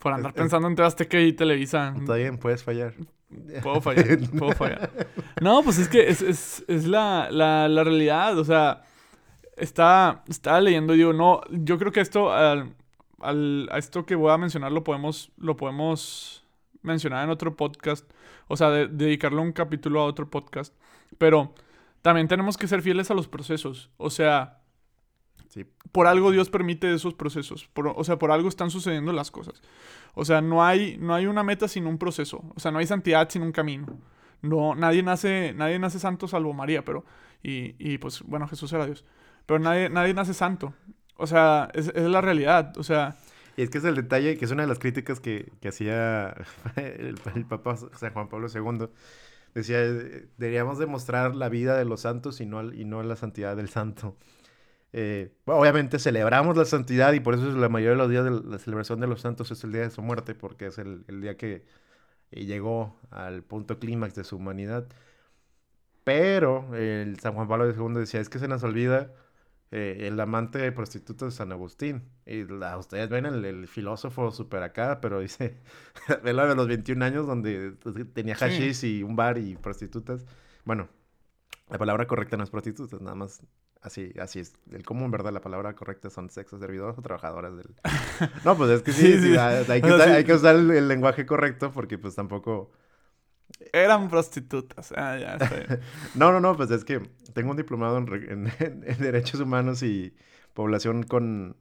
Por andar pensando en Tebasteca y Televisa. Está bien, puedes fallar. Puedo fallar, puedo fallar. No, pues es que es, es, es la, la, la, realidad, o sea, está, estaba leyendo y digo, no, yo creo que esto, al, a esto que voy a mencionar lo podemos, lo podemos mencionar en otro podcast. O sea, dedicarle un capítulo a otro podcast. Pero también tenemos que ser fieles a los procesos. O sea, Sí. Por algo Dios permite esos procesos. O sea, por algo están sucediendo las cosas. O sea, no hay, no hay una meta sin un proceso. O sea, no hay santidad sin un camino. No, nadie nace, nadie nace santo salvo María, pero. Y, y pues, bueno, Jesús era Dios. Pero nadie, nadie nace santo. O sea, es, es la realidad. O sea, Y es que es el detalle, que es una de las críticas que, que hacía el, Papa San Juan Pablo II. Decía, eh, deberíamos demostrar la vida de los santos y no, y no la santidad del santo. Eh, bueno, obviamente celebramos la santidad y por eso es la mayoría de los días de la celebración de los santos es el día de su muerte, porque es el, el día que eh, llegó al punto clímax de su humanidad. Pero el San Juan Pablo II decía, es que se nos olvida eh, el amante de prostitutas de San Agustín. Y la- ustedes ven el, el filósofo súper acá, pero dice, ve la de los 21 años donde tenía Sí. hashish y un bar y prostitutas. Bueno, la palabra correcta no es prostitutas, nada más así, así es. El común, ¿verdad? La palabra correcta son sexo servidoras o trabajadoras del... No, pues es que sí, Sí, sí, sí. hay, que usar, sí. hay que usar el, el lenguaje correcto porque pues tampoco... eran prostitutas. Ah, ya, está bien. No, no, no, pues es que tengo un diplomado en, en- en Derechos Humanos y Población con,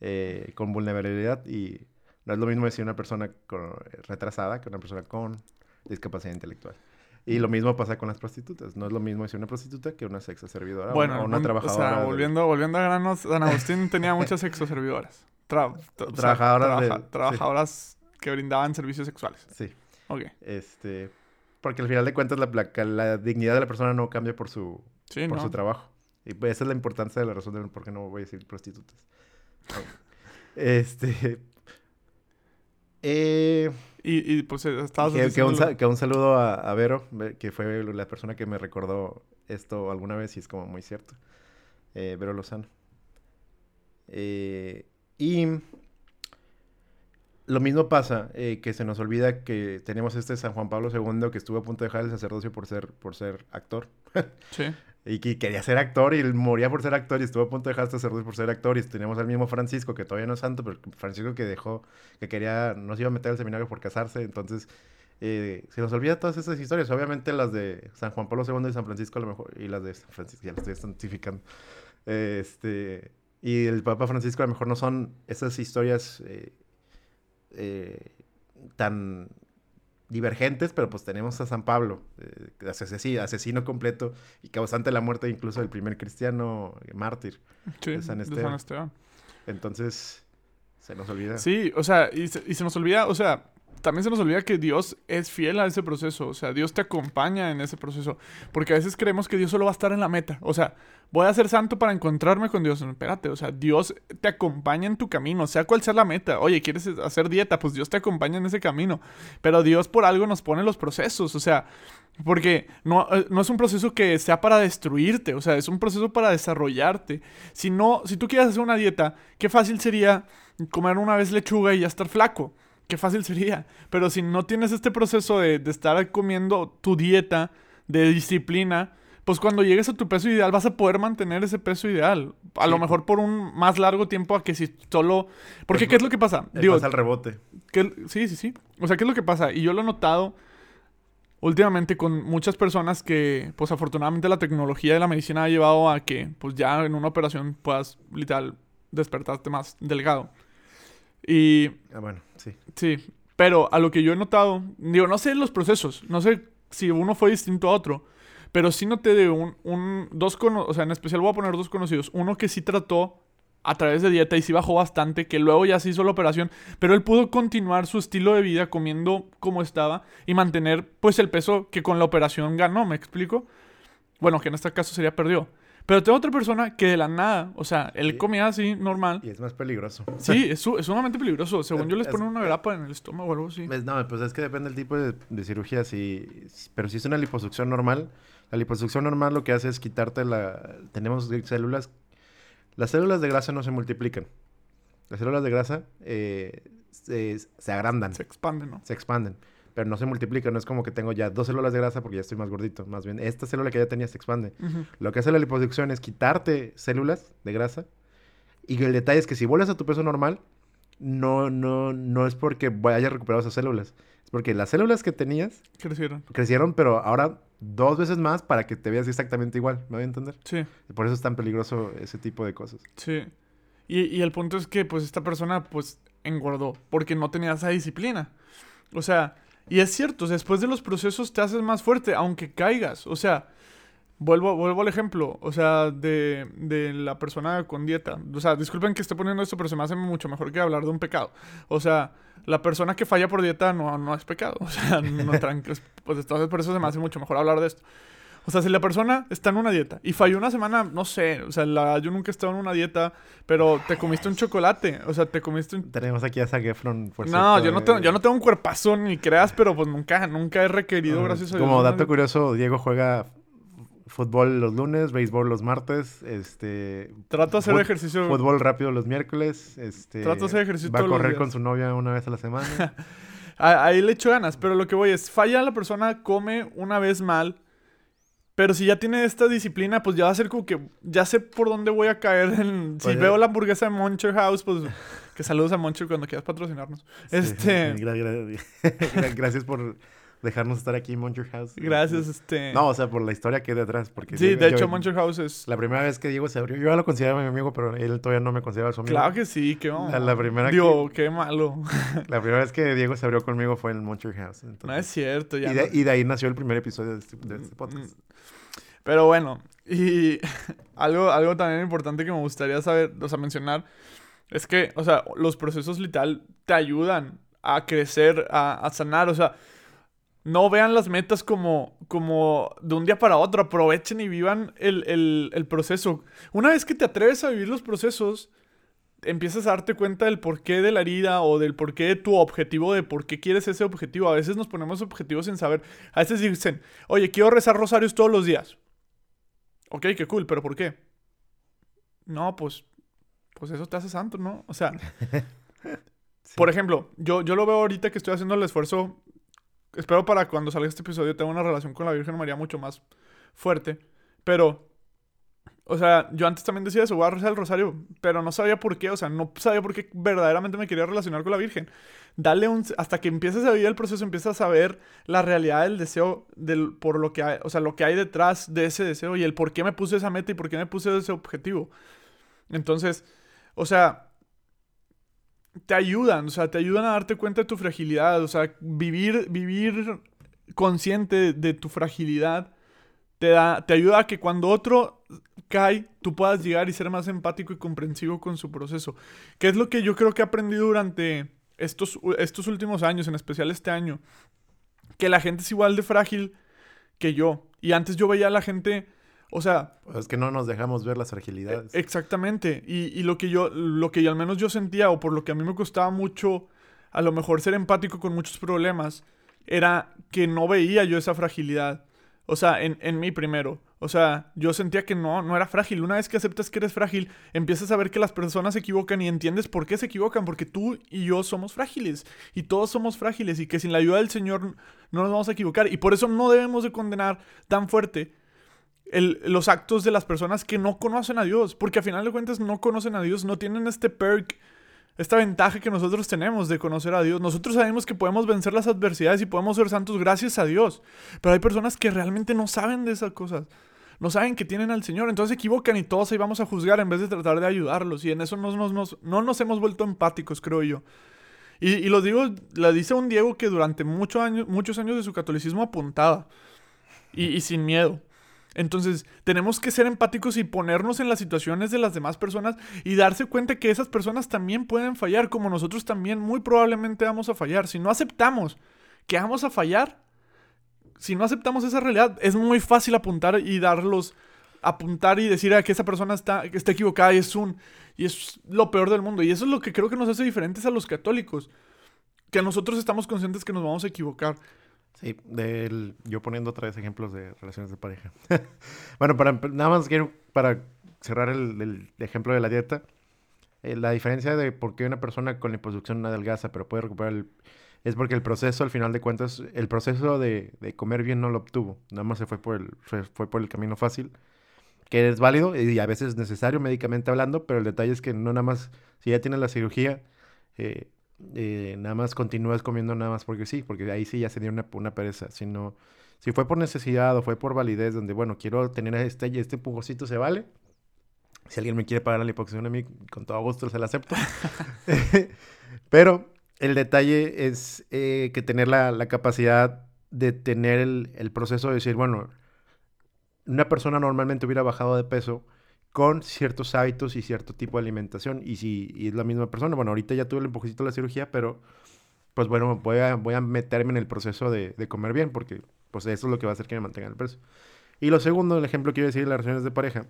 eh, con vulnerabilidad y no es lo mismo decir una persona con- retrasada que una persona con discapacidad intelectual. Y lo mismo pasa con las prostitutas. No es lo mismo decir una prostituta que una sexo servidora Bueno, o una un- trabajadora. O sea, volviendo, volviendo a granos, San Agustín tenía muchas sexoservidoras. Tra- tra- o sea, Trabajadoras de- trabaja- sí. trabajadoras que brindaban servicios sexuales. Sí, Ok. este... Porque al final de cuentas la, la, la dignidad de la persona no cambia por su, Sí, por ¿no? su trabajo. Y pues esa es la importancia de la razón de por qué no voy a decir prostitutas. este. Eh, Y, y pues eh, estabas que, que un, que un saludo a, a Vero, ve- que fue la persona que me recordó esto alguna vez y es como muy cierto. Eh, Vero Lozano. Eh, y lo mismo pasa, eh, que se nos olvida que tenemos este San Juan Pablo II que estuvo a punto de dejar el sacerdocio por ser, por ser actor. Sí. Y que quería ser actor y moría por ser actor y estuvo a punto de dejar sacerdocio por ser actor. Y tenemos al mismo Francisco, que todavía no es santo, pero Francisco que dejó, que quería, no se iba a meter al seminario por casarse. Entonces, eh, se nos olvida todas esas historias. Obviamente las de San Juan Pablo II y San Francisco a lo mejor, y las de San Francisco, ya lo estoy santificando. Este, y el Papa Francisco a lo mejor no son esas historias eh, eh, tan divergentes, pero pues tenemos a San Pablo, eh, asesino, asesino completo y causante de la muerte incluso del primer cristiano mártir. Sí, de San de Esteban. Esteban. Entonces, se nos olvida. Sí, o sea, y se, y se nos olvida, o sea, también se nos olvida que Dios es fiel a ese proceso, o sea, Dios te acompaña en ese proceso, porque a veces creemos que Dios solo va a estar en la meta, o sea, voy a ser santo para encontrarme con Dios, no, espérate, o sea, Dios te acompaña en tu camino, sea cual sea la meta, oye, ¿quieres hacer dieta? Pues Dios te acompaña en ese camino, pero Dios por algo nos pone los procesos, o sea, porque no, eh, no es un proceso que sea para destruirte, o sea, es un proceso para desarrollarte. Si no, si tú quieres hacer una dieta, qué fácil sería comer una vez lechuga y ya estar flaco. Qué fácil sería. Pero si no tienes este proceso de, de estar comiendo tu dieta, de disciplina, pues cuando llegues a tu peso ideal vas a poder mantener ese peso ideal. A Sí. lo mejor por un más largo tiempo a que si solo... Porque Pues, ¿qué es lo que pasa? Eh, Digo, pasa el rebote. sí, sí, sí. O sea, ¿qué es lo que pasa? Y yo lo he notado últimamente con muchas personas que, pues afortunadamente la tecnología y la medicina ha llevado a que, pues ya en una operación puedas literal despertarte más delgado. Y Ah, bueno, sí. sí, pero a lo que yo he notado, digo, no sé los procesos, no sé si uno fue distinto a otro, pero sí noté de un, un dos cono- o sea, en especial voy a poner dos conocidos, uno que sí trató a través de dieta y sí bajó bastante, que luego ya se hizo la operación, pero él pudo continuar su estilo de vida comiendo como estaba y mantener pues el peso que con la operación ganó, ¿me explico? Bueno, que en este caso sería perdió. Pero tengo otra persona que de la nada, o sea, él Sí. comía así normal. Y es más peligroso. Sí, es, su- es sumamente peligroso. Según yo les Es- ponen una grapa en el estómago o algo así. No, pues es que depende del tipo de, de cirugía. Si, pero si es una liposucción normal, la liposucción normal lo que hace es quitarte la... Tenemos células... Las células de grasa no se multiplican. Las células de grasa eh, se, se agrandan, Se expande, ¿no? se expanden, pero no se multiplican. No es como que tengo ya dos células de grasa porque ya estoy más gordito. Más bien, esta célula que ya tenía se expande. Lo que hace la liposucción es quitarte células de grasa. Y el detalle es que si vuelves a tu peso normal, no, no, no es porque hayas recuperado esas células. Es porque las células que tenías Crecieron. crecieron, pero ahora dos veces más para que te veas exactamente igual, ¿me voy a entender? Sí. Y por eso es tan peligroso ese tipo de cosas. Sí. Y, y el punto es que, pues, esta persona, pues, engordó porque no tenía esa disciplina. O sea, y es cierto, después de los procesos te haces más fuerte, aunque caigas. O sea, vuelvo, vuelvo al ejemplo, o sea, de, de la persona con dieta. O sea, disculpen que esté poniendo esto, pero se me hace mucho mejor que hablar de un pecado. O sea, la persona que falla por dieta no, no es pecado. O sea, no tranquilos. Pues entonces por eso se me hace mucho mejor hablar de esto. O sea, si la persona está en una dieta y falló una semana, no sé, o sea, la, yo nunca he estado en una dieta, pero te comiste un chocolate, o sea, te comiste un... Tenemos aquí a Zac Efron. por No, cierto, yo no, eh, tengo, yo no tengo un cuerpazo ni creas, pero pues nunca, nunca he requerido, ah, gracias a Dios. Como dato curioso, Diego juega fútbol los lunes, béisbol los martes, este... Trato de hacer ejercicio. Fútbol rápido los miércoles, este... Trato de hacer ejercicio Va a correr con su novia una vez a la semana. Ahí le echo ganas, pero lo que voy es, falla la persona, come una vez mal, pero si ya tiene esta disciplina, pues ya va a ser como que, ya sé por dónde voy a caer. En, si veo la hamburguesa de Moncher House, pues que saludos a Moncher cuando quieras patrocinarnos. Este, Sí, Gracias por dejarnos estar aquí en Monster House. gracias, este. No, o sea, por la historia que hay detrás. Porque sí, yo- de yo- hecho, Moncher House es... La primera vez que Diego se abrió, yo ya lo consideraba mi amigo, pero él todavía no me consideraba su amigo. Claro que sí, qué La- la primera Digo, qué malo. La primera vez que Diego se abrió conmigo fue en Monster House. No es cierto, ya. y, no- de, y de ahí nació el primer episodio de este, de este podcast. Pero bueno, y algo, algo también importante que me gustaría saber, o sea, mencionar, es que, o sea, los procesos literal te ayudan a crecer, a, a sanar, o sea, no vean las metas como, como de un día para otro, aprovechen y vivan el, el, el proceso. Una vez que te atreves a vivir los procesos, empiezas a darte cuenta del porqué de la herida o del porqué de tu objetivo, de por qué quieres ese objetivo. A veces nos ponemos objetivos sin saber. A veces dicen, oye, quiero rezar rosarios todos los días. Ok, qué cool, pero ¿por qué? No, pues, pues eso te hace santo, ¿no? O sea, por ejemplo, yo, yo lo veo ahorita que estoy haciendo el esfuerzo. Espero para cuando salga este episodio tenga una relación con la Virgen María mucho más fuerte. Pero, o sea, yo antes también decía eso, voy a rezar el rosario, pero no sabía por qué, o sea, no sabía por qué verdaderamente me quería relacionar con la Virgen. Dale un, hasta que empieces a vivir el proceso, empiezas a ver la realidad del deseo, del, por lo que hay, o sea, lo que hay detrás de ese deseo y el por qué me puse esa meta y por qué me puse ese objetivo. Entonces, o sea, te ayudan, o sea, te ayudan a darte cuenta de tu fragilidad, o sea, vivir, vivir consciente de tu fragilidad te, da, te ayuda a que cuando otro cae, tú puedas llegar y ser más empático y comprensivo con su proceso. Que es lo que yo creo que he aprendido durante estos, estos últimos años, en especial este año. Que la gente es igual de frágil que yo. Y antes yo veía a la gente, o sea, Pues es que no nos dejamos ver las fragilidades. Exactamente. Y, y lo que yo, lo que yo al menos yo sentía, o por lo que a mí me costaba mucho, a lo mejor ser empático con muchos problemas, era que no veía yo esa fragilidad. O sea, en, en mí primero. O sea, yo sentía que no, no era frágil. Una vez que aceptas que eres frágil, empiezas a ver que las personas se equivocan y entiendes por qué se equivocan. Porque tú y yo somos frágiles. Y todos somos frágiles. Y que sin la ayuda del Señor no nos vamos a equivocar. Y por eso no debemos de condenar tan fuerte el- los actos de las personas que no conocen a Dios. Porque a final de cuentas no conocen a Dios, no tienen este perk, esta ventaja que nosotros tenemos de conocer a Dios. Nosotros sabemos que podemos vencer las adversidades y podemos ser santos gracias a Dios. Pero hay personas que realmente no saben de esas cosas. No saben que tienen al Señor. Entonces se equivocan y todos ahí vamos a juzgar en vez de tratar de ayudarlos. Y en eso nos, nos- nos- no nos hemos vuelto empáticos, creo yo. Y, y lo digo, la dice un Diego que durante mucho año- muchos años de su catolicismo apuntaba. Y, y sin miedo. Entonces, tenemos que ser empáticos y ponernos en las situaciones de las demás personas y darse cuenta que esas personas también pueden fallar, como nosotros también muy probablemente vamos a fallar. Si no aceptamos que vamos a fallar, si no aceptamos esa realidad, es muy fácil apuntar y darlos, apuntar y decir a que esa persona está, está equivocada y es un, y es lo peor del mundo. Y eso es lo que creo que nos hace diferentes a los católicos. Que nosotros estamos conscientes que nos vamos a equivocar. Sí, del- yo poniendo otra vez ejemplos de relaciones de pareja. bueno, para, nada más quiero, para cerrar el, el ejemplo de la dieta, eh, la diferencia de por qué una persona con liposucción no adelgaza, pero puede recuperar el... Es porque el proceso, al final de cuentas, el proceso de, de comer bien no lo obtuvo. Nada más se fue por el, fue, fue por el camino fácil, que es válido y a veces necesario médicamente hablando, pero el detalle es que no nada más, si ya tienes la cirugía, eh, eh, nada más continúas comiendo nada más porque sí, porque ahí sí ya sería una, una pereza. Si no, Si fue por necesidad o fue por validez, donde, bueno, quiero tener este y este pujocito, ¿se vale? Si alguien me quiere pagar la liposucción a mí, con todo gusto se la acepto. Pero el detalle es eh, que tener la, capacidad de tener el, proceso de decir, bueno, una persona normalmente hubiera bajado de peso con ciertos hábitos y cierto tipo de alimentación. Y si es la misma persona, bueno, ahorita ya tuve el empujito de la cirugía, pero pues bueno, voy a, voy a meterme en el proceso de, comer bien, porque pues eso es lo que va a hacer que me mantenga el peso. Y lo segundo, el ejemplo que iba a decir, las relaciones de pareja.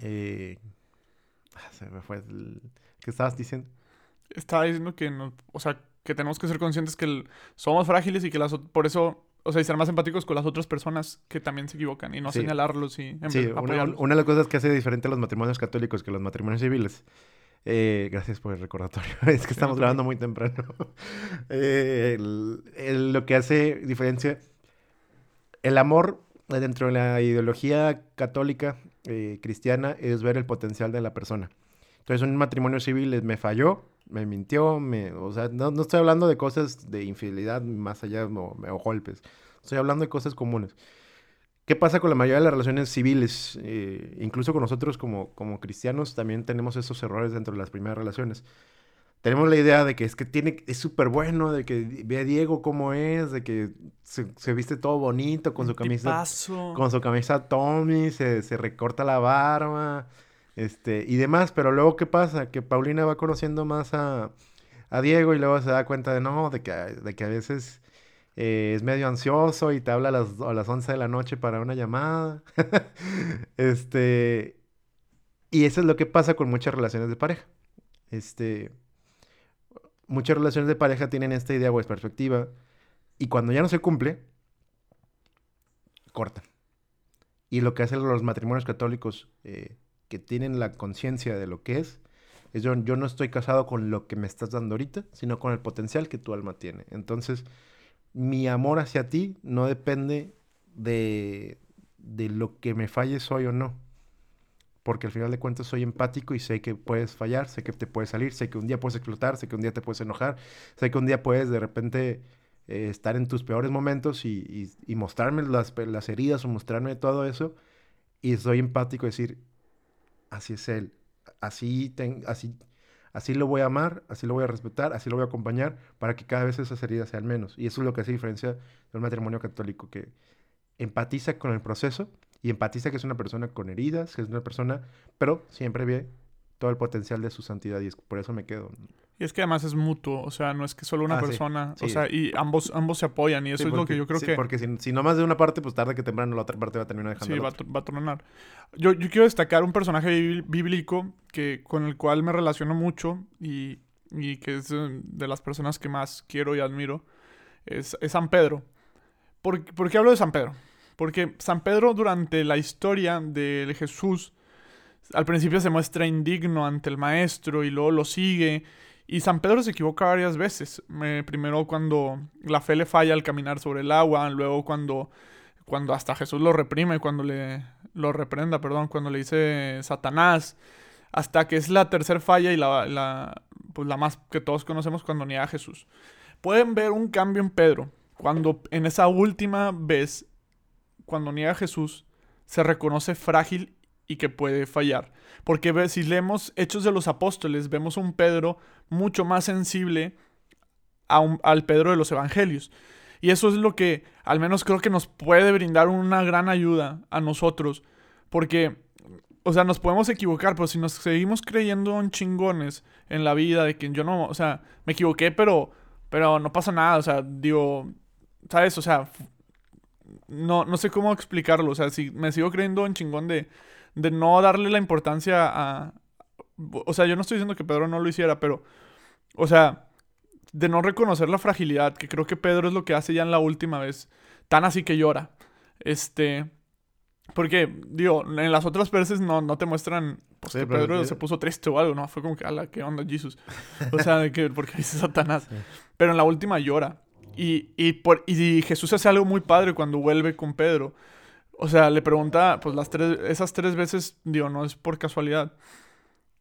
Eh, ah, se me fue el... ¿Qué estabas diciendo? Estaba diciendo que, no, o sea, que tenemos que ser conscientes que somos frágiles y que las, por eso, o sea, y ser más empáticos con las otras personas que también se equivocan y no señalarlos y sí, una, una, de las cosas que hace diferente a los matrimonios católicos que los matrimonios civiles. Eh, gracias por el recordatorio. es que estamos grabando muy temprano. Eh, lo que hace diferencia, el amor dentro de la ideología católica eh, cristiana es ver el potencial de la persona. Entonces, un matrimonio civil me falló, me mintió, me, o sea, no, no, estoy hablando de cosas de infidelidad más allá o, o, golpes, estoy hablando de cosas comunes. ¿Qué pasa con la mayoría de las relaciones civiles? Eh, incluso con nosotros como, como cristianos también tenemos esos errores dentro de las primeras relaciones. Tenemos la idea de que es que tiene, es súper bueno, de que ve a Diego cómo es, de que se, se viste todo bonito con su camisa. Con su camisa Tommy, se, se recorta la barba, este, y demás, pero luego, ¿qué pasa? Que Paulina va conociendo más a, Diego y luego se da cuenta de no, de que, de que a veces eh, es medio ansioso y te habla a las, a las 11 de la noche para una llamada. este, y eso es lo que pasa con muchas relaciones de pareja. Este, muchas relaciones de pareja tienen esta idea o esta perspectiva y cuando ya no se cumple, cortan. Y lo que hacen los matrimonios católicos eh, que tienen la conciencia de lo que es, es yo, no estoy casado con lo que me estás dando ahorita, sino con el potencial que tu alma tiene. Entonces, mi amor hacia ti no depende de, de lo que me falles hoy o no. Porque al final de cuentas soy empático y sé que puedes fallar, sé que te puedes salir, sé que un día puedes explotar, sé que un día te puedes enojar, sé que un día puedes de repente eh, estar en tus peores momentos y, y, mostrarme las, las, heridas o mostrarme todo eso. Y soy empático y decir, así es Él, así, así, así lo voy a amar, así lo voy a respetar, así lo voy a acompañar para que cada vez esas heridas sean menos. Y eso es lo que hace diferencia de un matrimonio católico, que empatiza con el proceso y empatiza que es una persona con heridas, que es una persona, pero siempre ve todo el potencial de su santidad y es, por eso me quedo. Y es que además es mutuo, o sea, no es que solo una ah, persona, o sea, y ambos, ambos se apoyan y eso es lo que yo creo que... porque si, si, no más de una parte, pues tarde que temprano la otra parte va a terminar dejando Sí, va, va, a tronar. Yo, yo quiero destacar un personaje bíblico que, con el cual me relaciono mucho y, y que es de las personas que más quiero y admiro, es, es San Pedro. ¿Por, ¿Por qué hablo de San Pedro? Porque San Pedro durante la historia de Jesús, al principio se muestra indigno ante el maestro y luego lo sigue y San Pedro se equivoca varias veces. primero cuando la fe le falla al caminar sobre el agua, luego cuando, cuando hasta Jesús lo reprime, cuando le lo reprenda, perdón, cuando le dice Satanás, hasta que es la tercera falla y la, la, pues la más que todos conocemos cuando niega a Jesús. Pueden ver un cambio en Pedro, cuando en esa última vez, cuando niega a Jesús, se reconoce frágil y que puede fallar. Porque si leemos Hechos de los Apóstoles, vemos un Pedro mucho más sensible al Pedro de los Evangelios. Y eso es lo que al menos creo que nos puede brindar una gran ayuda a nosotros. Porque, o sea, nos podemos equivocar, pero si nos seguimos creyendo en chingones en la vida, de que yo no, o sea, me equivoqué, pero, pero no pasa nada, o sea, digo, ¿sabes? O sea, no, no sé cómo explicarlo, o sea, si me sigo creyendo en chingón de, de no darle la importancia a... O sea, yo no estoy diciendo que Pedro no lo hiciera, pero... O sea, de no reconocer la fragilidad, que creo que Pedro es lo que hace ya en la última vez. Tan así que llora. Este... Porque, digo, en las otras veces no, no te muestran pues, que Pedro se puso triste o algo, ¿no? Fue como que, ala, ¿qué onda, Jesús? O sea, de que, porque dice Satanás. Pero en la última llora. Y, y, por, y Jesús hace algo muy padre cuando vuelve con Pedro. O sea, le pregunta, pues las tres, esas tres veces, digo, no es por casualidad.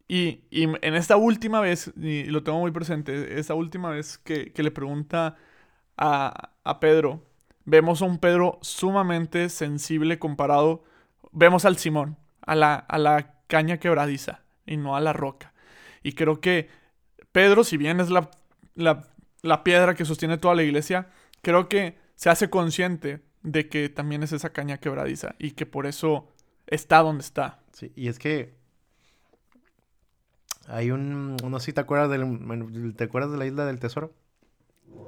Y, en esta última vez, y lo tengo muy presente, esta última vez que, le pregunta a, Pedro, vemos a un Pedro sumamente sensible comparado. Vemos al Simón, a la, a la caña quebradiza y no a la roca. Y creo que Pedro, si bien es la, la, la piedra que sostiene toda la iglesia, creo que se hace consciente de que también es esa caña quebradiza y que por eso está donde está. Sí, y es que hay un, no sé si te acuerdas del, ¿te acuerdas de la isla del tesoro?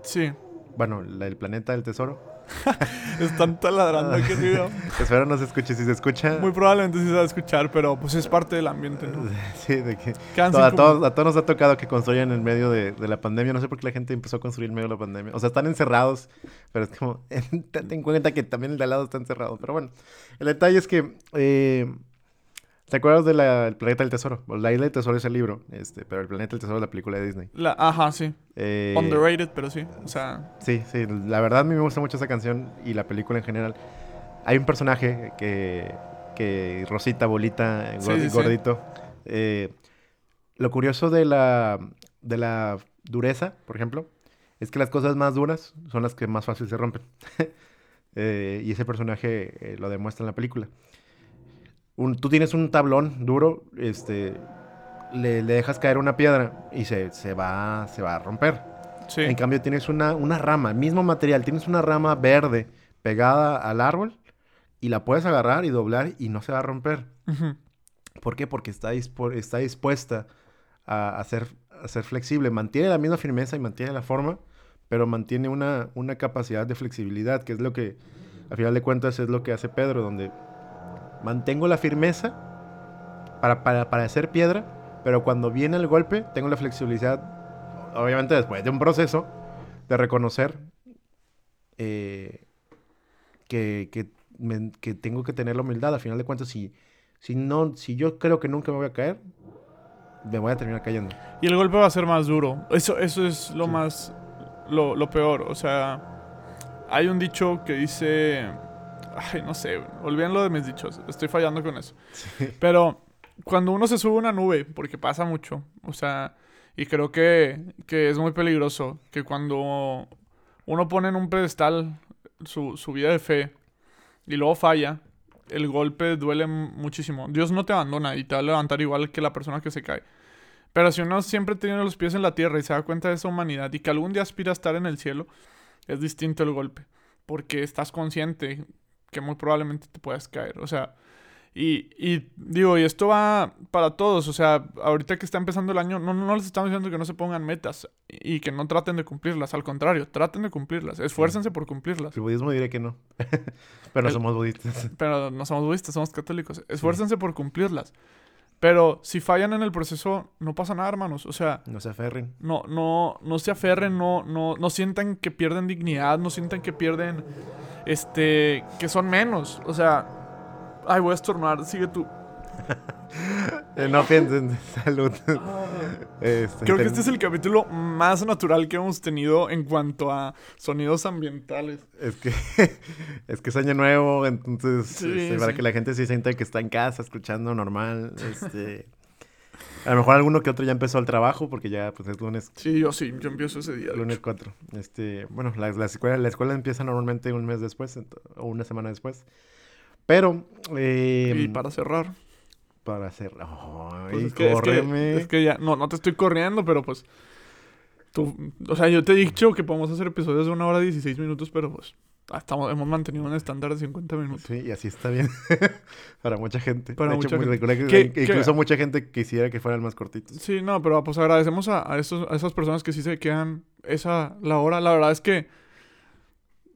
Sí. Bueno, la- el planeta del tesoro. Están taladrando aquí arriba. Espero no se escuche. Si se escucha, Muy probablemente sí se va a escuchar, pero pues es parte del ambiente, ¿no? sí, de que Quedan to- a, todos, a todos nos ha tocado que construyan en medio de, de la pandemia. No sé por qué la gente empezó a construir en medio de la pandemia. O sea, están encerrados, pero es como, ten en cuenta que también el de al lado está encerrado. Pero bueno, el detalle es que, eh, ¿te acuerdas del planeta del tesoro? La isla del tesoro es el libro, este, pero el planeta del tesoro es la película de Disney. La, ajá, sí. Eh, Underrated, pero sí. O sea, Sí, sí, la verdad a mí me gusta mucho esa canción y la película en general. Hay un personaje que, que Rosita, Bolita, Sí, gordi- sí, sí. gordito. eh, lo curioso de la, de la dureza, por ejemplo, es que las cosas más duras son las que más fácil se rompen. Eh, y ese personaje lo demuestra en la película. Un- tú tienes un tablón duro, este, le, le dejas caer una piedra y se, se, va, se va a romper. sí. En cambio, tienes una, una rama, mismo material, tienes una rama verde pegada al árbol y la puedes agarrar y doblar y no se va a romper. ¿Por qué? Porque está, dispu- está dispuesta a, a ser, a ser flexible. Mantiene la misma firmeza y mantiene la forma, pero mantiene una, una capacidad de flexibilidad, que es lo que, a final de cuentas, es lo que hace Pedro, donde mantengo la firmeza para, para, para hacer piedra, pero cuando viene el golpe, tengo la flexibilidad, obviamente después de un proceso, de reconocer eh, que, que, me- que tengo que tener la humildad. A final de cuentas, si, si, no, si yo creo que nunca me voy a caer, me voy a terminar cayendo. Y el golpe va a ser más duro. Eso, eso es lo Sí. más. Lo, lo peor. O sea, hay un dicho que dice. Ay, no sé. Olvídenlo de mis dichos. Estoy fallando con eso. Pero cuando uno se sube a una nube, porque pasa mucho. O sea, y creo que, que es muy peligroso. Que cuando uno pone en un pedestal su, su vida de fe y luego falla, el golpe duele muchísimo. Dios no te abandona y te va a levantar igual que la persona que se cae. Pero si uno siempre tiene los pies en la tierra y se da cuenta de esa humanidad y que algún día aspira a estar en el cielo, es distinto el golpe. Porque estás consciente que muy probablemente te puedas caer. O sea, y, y digo, y esto va para todos. O sea, ahorita que está empezando el año, no, no les estamos diciendo que no se pongan metas y, que no traten de cumplirlas. Al contrario, traten de cumplirlas. Esfuércense por cumplirlas. El budismo diré que no. pero no somos budistas. Pero no somos budistas, somos católicos. Esfuércense por cumplirlas. Pero si fallan en el proceso, no pasa nada, hermanos. O sea, No se aferren. no, no, no se aferren, no, no, no sientan que pierden dignidad, no sientan que pierden, este, que son menos. O sea, ay, voy a estornudar, sigue tú. Eh, no piensen. Salud. Este, Creo que ten- este es el capítulo más natural que hemos tenido en cuanto a sonidos ambientales. Es que es que es año nuevo, entonces Sí, este, para que la gente se sienta que está en casa escuchando normal, este a lo mejor alguno que otro ya empezó el trabajo porque ya pues es lunes Sí, yo sí, yo empiezo ese día. lunes hecho. 4. Este, bueno, la, la escuela la escuela empieza normalmente un mes después o una semana después. Pero eh, Y para cerrar. Para hacer Ay, Pues es, que, es, que, córreme. es que ya, no, no te estoy corriendo, pero pues. Tú, o sea, yo te he dicho que podemos hacer episodios de una hora y 16 minutos, pero pues. Estamos, hemos mantenido un estándar de 50 minutos. Sí, y así está bien. para mucha gente. Para de mucha muy- gente. que- ¿Qué- que qué- incluso mucha gente quisiera que fueran más cortitos. Sí, no, pero pues agradecemos a, a, esos, a esas personas que sí se quedan esa la hora. La verdad es que,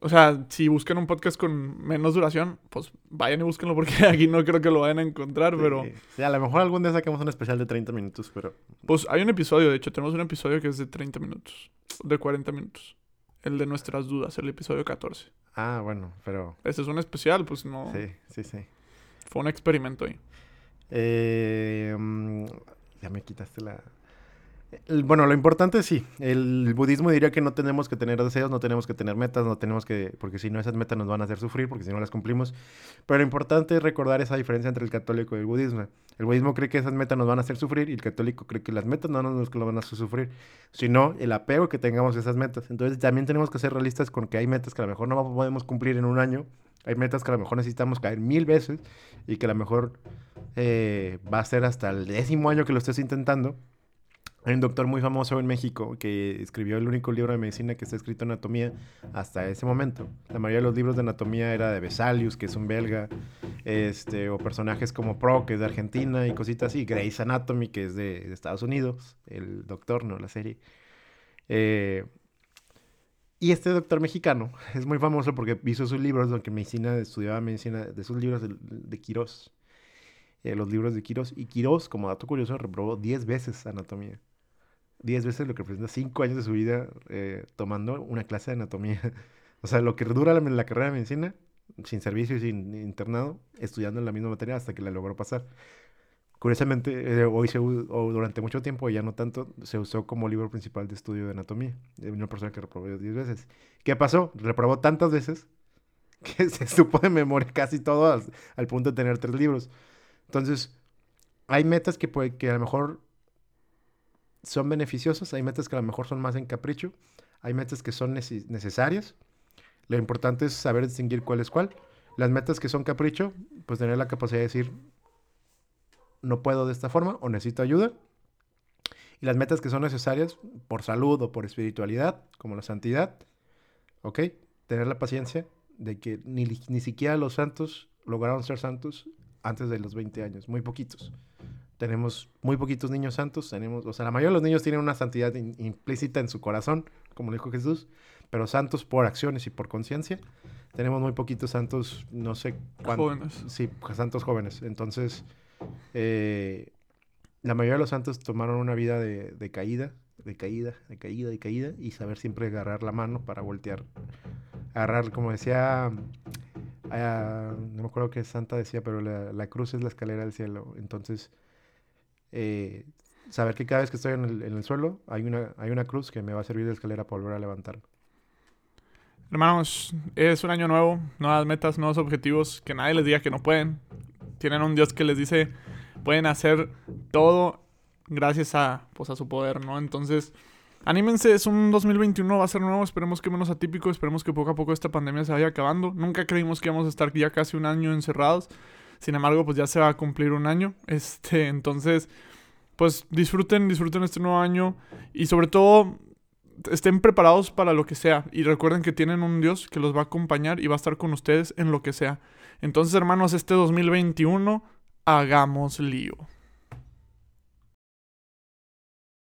o sea, si buscan un podcast con menos duración, pues vayan y búsquenlo porque aquí no creo que lo vayan a encontrar, pero Sí, sí, a lo mejor algún día saquemos un especial de 30 minutos, pero pues hay un episodio, de hecho, tenemos un episodio que es de 30 minutos, de 40 minutos. El de nuestras dudas, el episodio 14. Ah, bueno, pero Este es un especial, pues no. sí, sí, sí. Fue un experimento ahí. Eh, mm, ya me quitaste la... Bueno, lo importante sí. El budismo diría que no tenemos que tener deseos, no tenemos que tener metas, no tenemos que. Porque si no, esas metas nos van a hacer sufrir, porque si no las cumplimos. Pero lo importante es recordar esa diferencia entre el católico y el budismo. El budismo cree que esas metas nos van a hacer sufrir y el católico cree que las metas no nos van a hacer sufrir, sino el apego que tengamos a esas metas. Entonces también tenemos que ser realistas con que hay metas que a lo mejor no podemos cumplir en un año, hay metas que a lo mejor necesitamos caer mil veces y que a lo mejor eh, va a ser hasta el décimo año que lo estés intentando hay un doctor muy famoso en México que escribió el único libro de medicina que está escrito en anatomía hasta ese momento. La mayoría de los libros de anatomía era de Vesalius, que es un belga, este, o personajes como Pro, que es de Argentina, y cositas así. Grey's Anatomy, que es de, Estados Unidos, el doctor, no la serie. Eh, y este doctor mexicano es muy famoso porque hizo sus libros, donde medicina, estudiaba medicina, de sus libros de, de Quirós. Eh, los libros de Quirós. Y Quirós, como dato curioso, reprobó 10 veces anatomía. 10 veces lo que representa 5 años de su vida eh, tomando una clase de anatomía. o sea, lo que dura la, carrera de medicina, sin servicio y sin internado, estudiando la misma materia hasta que la logró pasar. Curiosamente, eh, hoy se, o durante mucho tiempo, ya no tanto, se usó como libro principal de estudio de anatomía. Una persona que reprobó 10 veces. ¿Qué pasó? Reprobó tantas veces que se supo de memoria casi todo al, al punto de tener tres libros. Entonces, hay metas que, puede, que a lo mejor son beneficiosas, hay metas que a lo mejor son más en capricho, hay metas que son necesarias. Lo importante es saber distinguir cuál es cuál. Las metas que son capricho, pues tener la capacidad de decir, no puedo de esta forma o necesito ayuda. Y las metas que son necesarias por salud o por espiritualidad, como la santidad, ¿ok? Tener la paciencia de que ni, ni siquiera los santos lograron ser santos antes de los 20 años, muy poquitos tenemos muy poquitos niños santos, tenemos, o sea, la mayoría de los niños tienen una santidad implícita en su corazón, como dijo Jesús, pero santos por acciones y por conciencia. Tenemos muy poquitos santos, no sé cuántos. Jóvenes. Sí, santos jóvenes. Entonces, eh, la mayoría de los santos tomaron una vida de, caída, de caída, de caída, de caída, y saber siempre agarrar la mano para voltear. Agarrar, como decía, ah, no me acuerdo qué santa decía, pero la, la cruz es la escalera del cielo. Entonces, eh, saber que cada vez que estoy en el, suelo hay una, hay una cruz que me va a servir de escalera para volver a levantar. Hermanos, es un año nuevo, nuevas metas, nuevos objetivos, que nadie les diga que no pueden. Tienen un Dios que les dice, pueden hacer todo gracias a, pues, a su poder, ¿no? Entonces, anímense, es un 2021, va a ser nuevo, esperemos que menos atípico, esperemos que poco a poco esta pandemia se vaya acabando. Nunca creímos que íbamos a estar ya casi un año encerrados. Sin embargo, pues ya se va a cumplir un año. Este, entonces, pues disfruten, disfruten este nuevo año y sobre todo estén preparados para lo que sea y recuerden que tienen un Dios que los va a acompañar y va a estar con ustedes en lo que sea. Entonces, hermanos, este 2021 hagamos lío.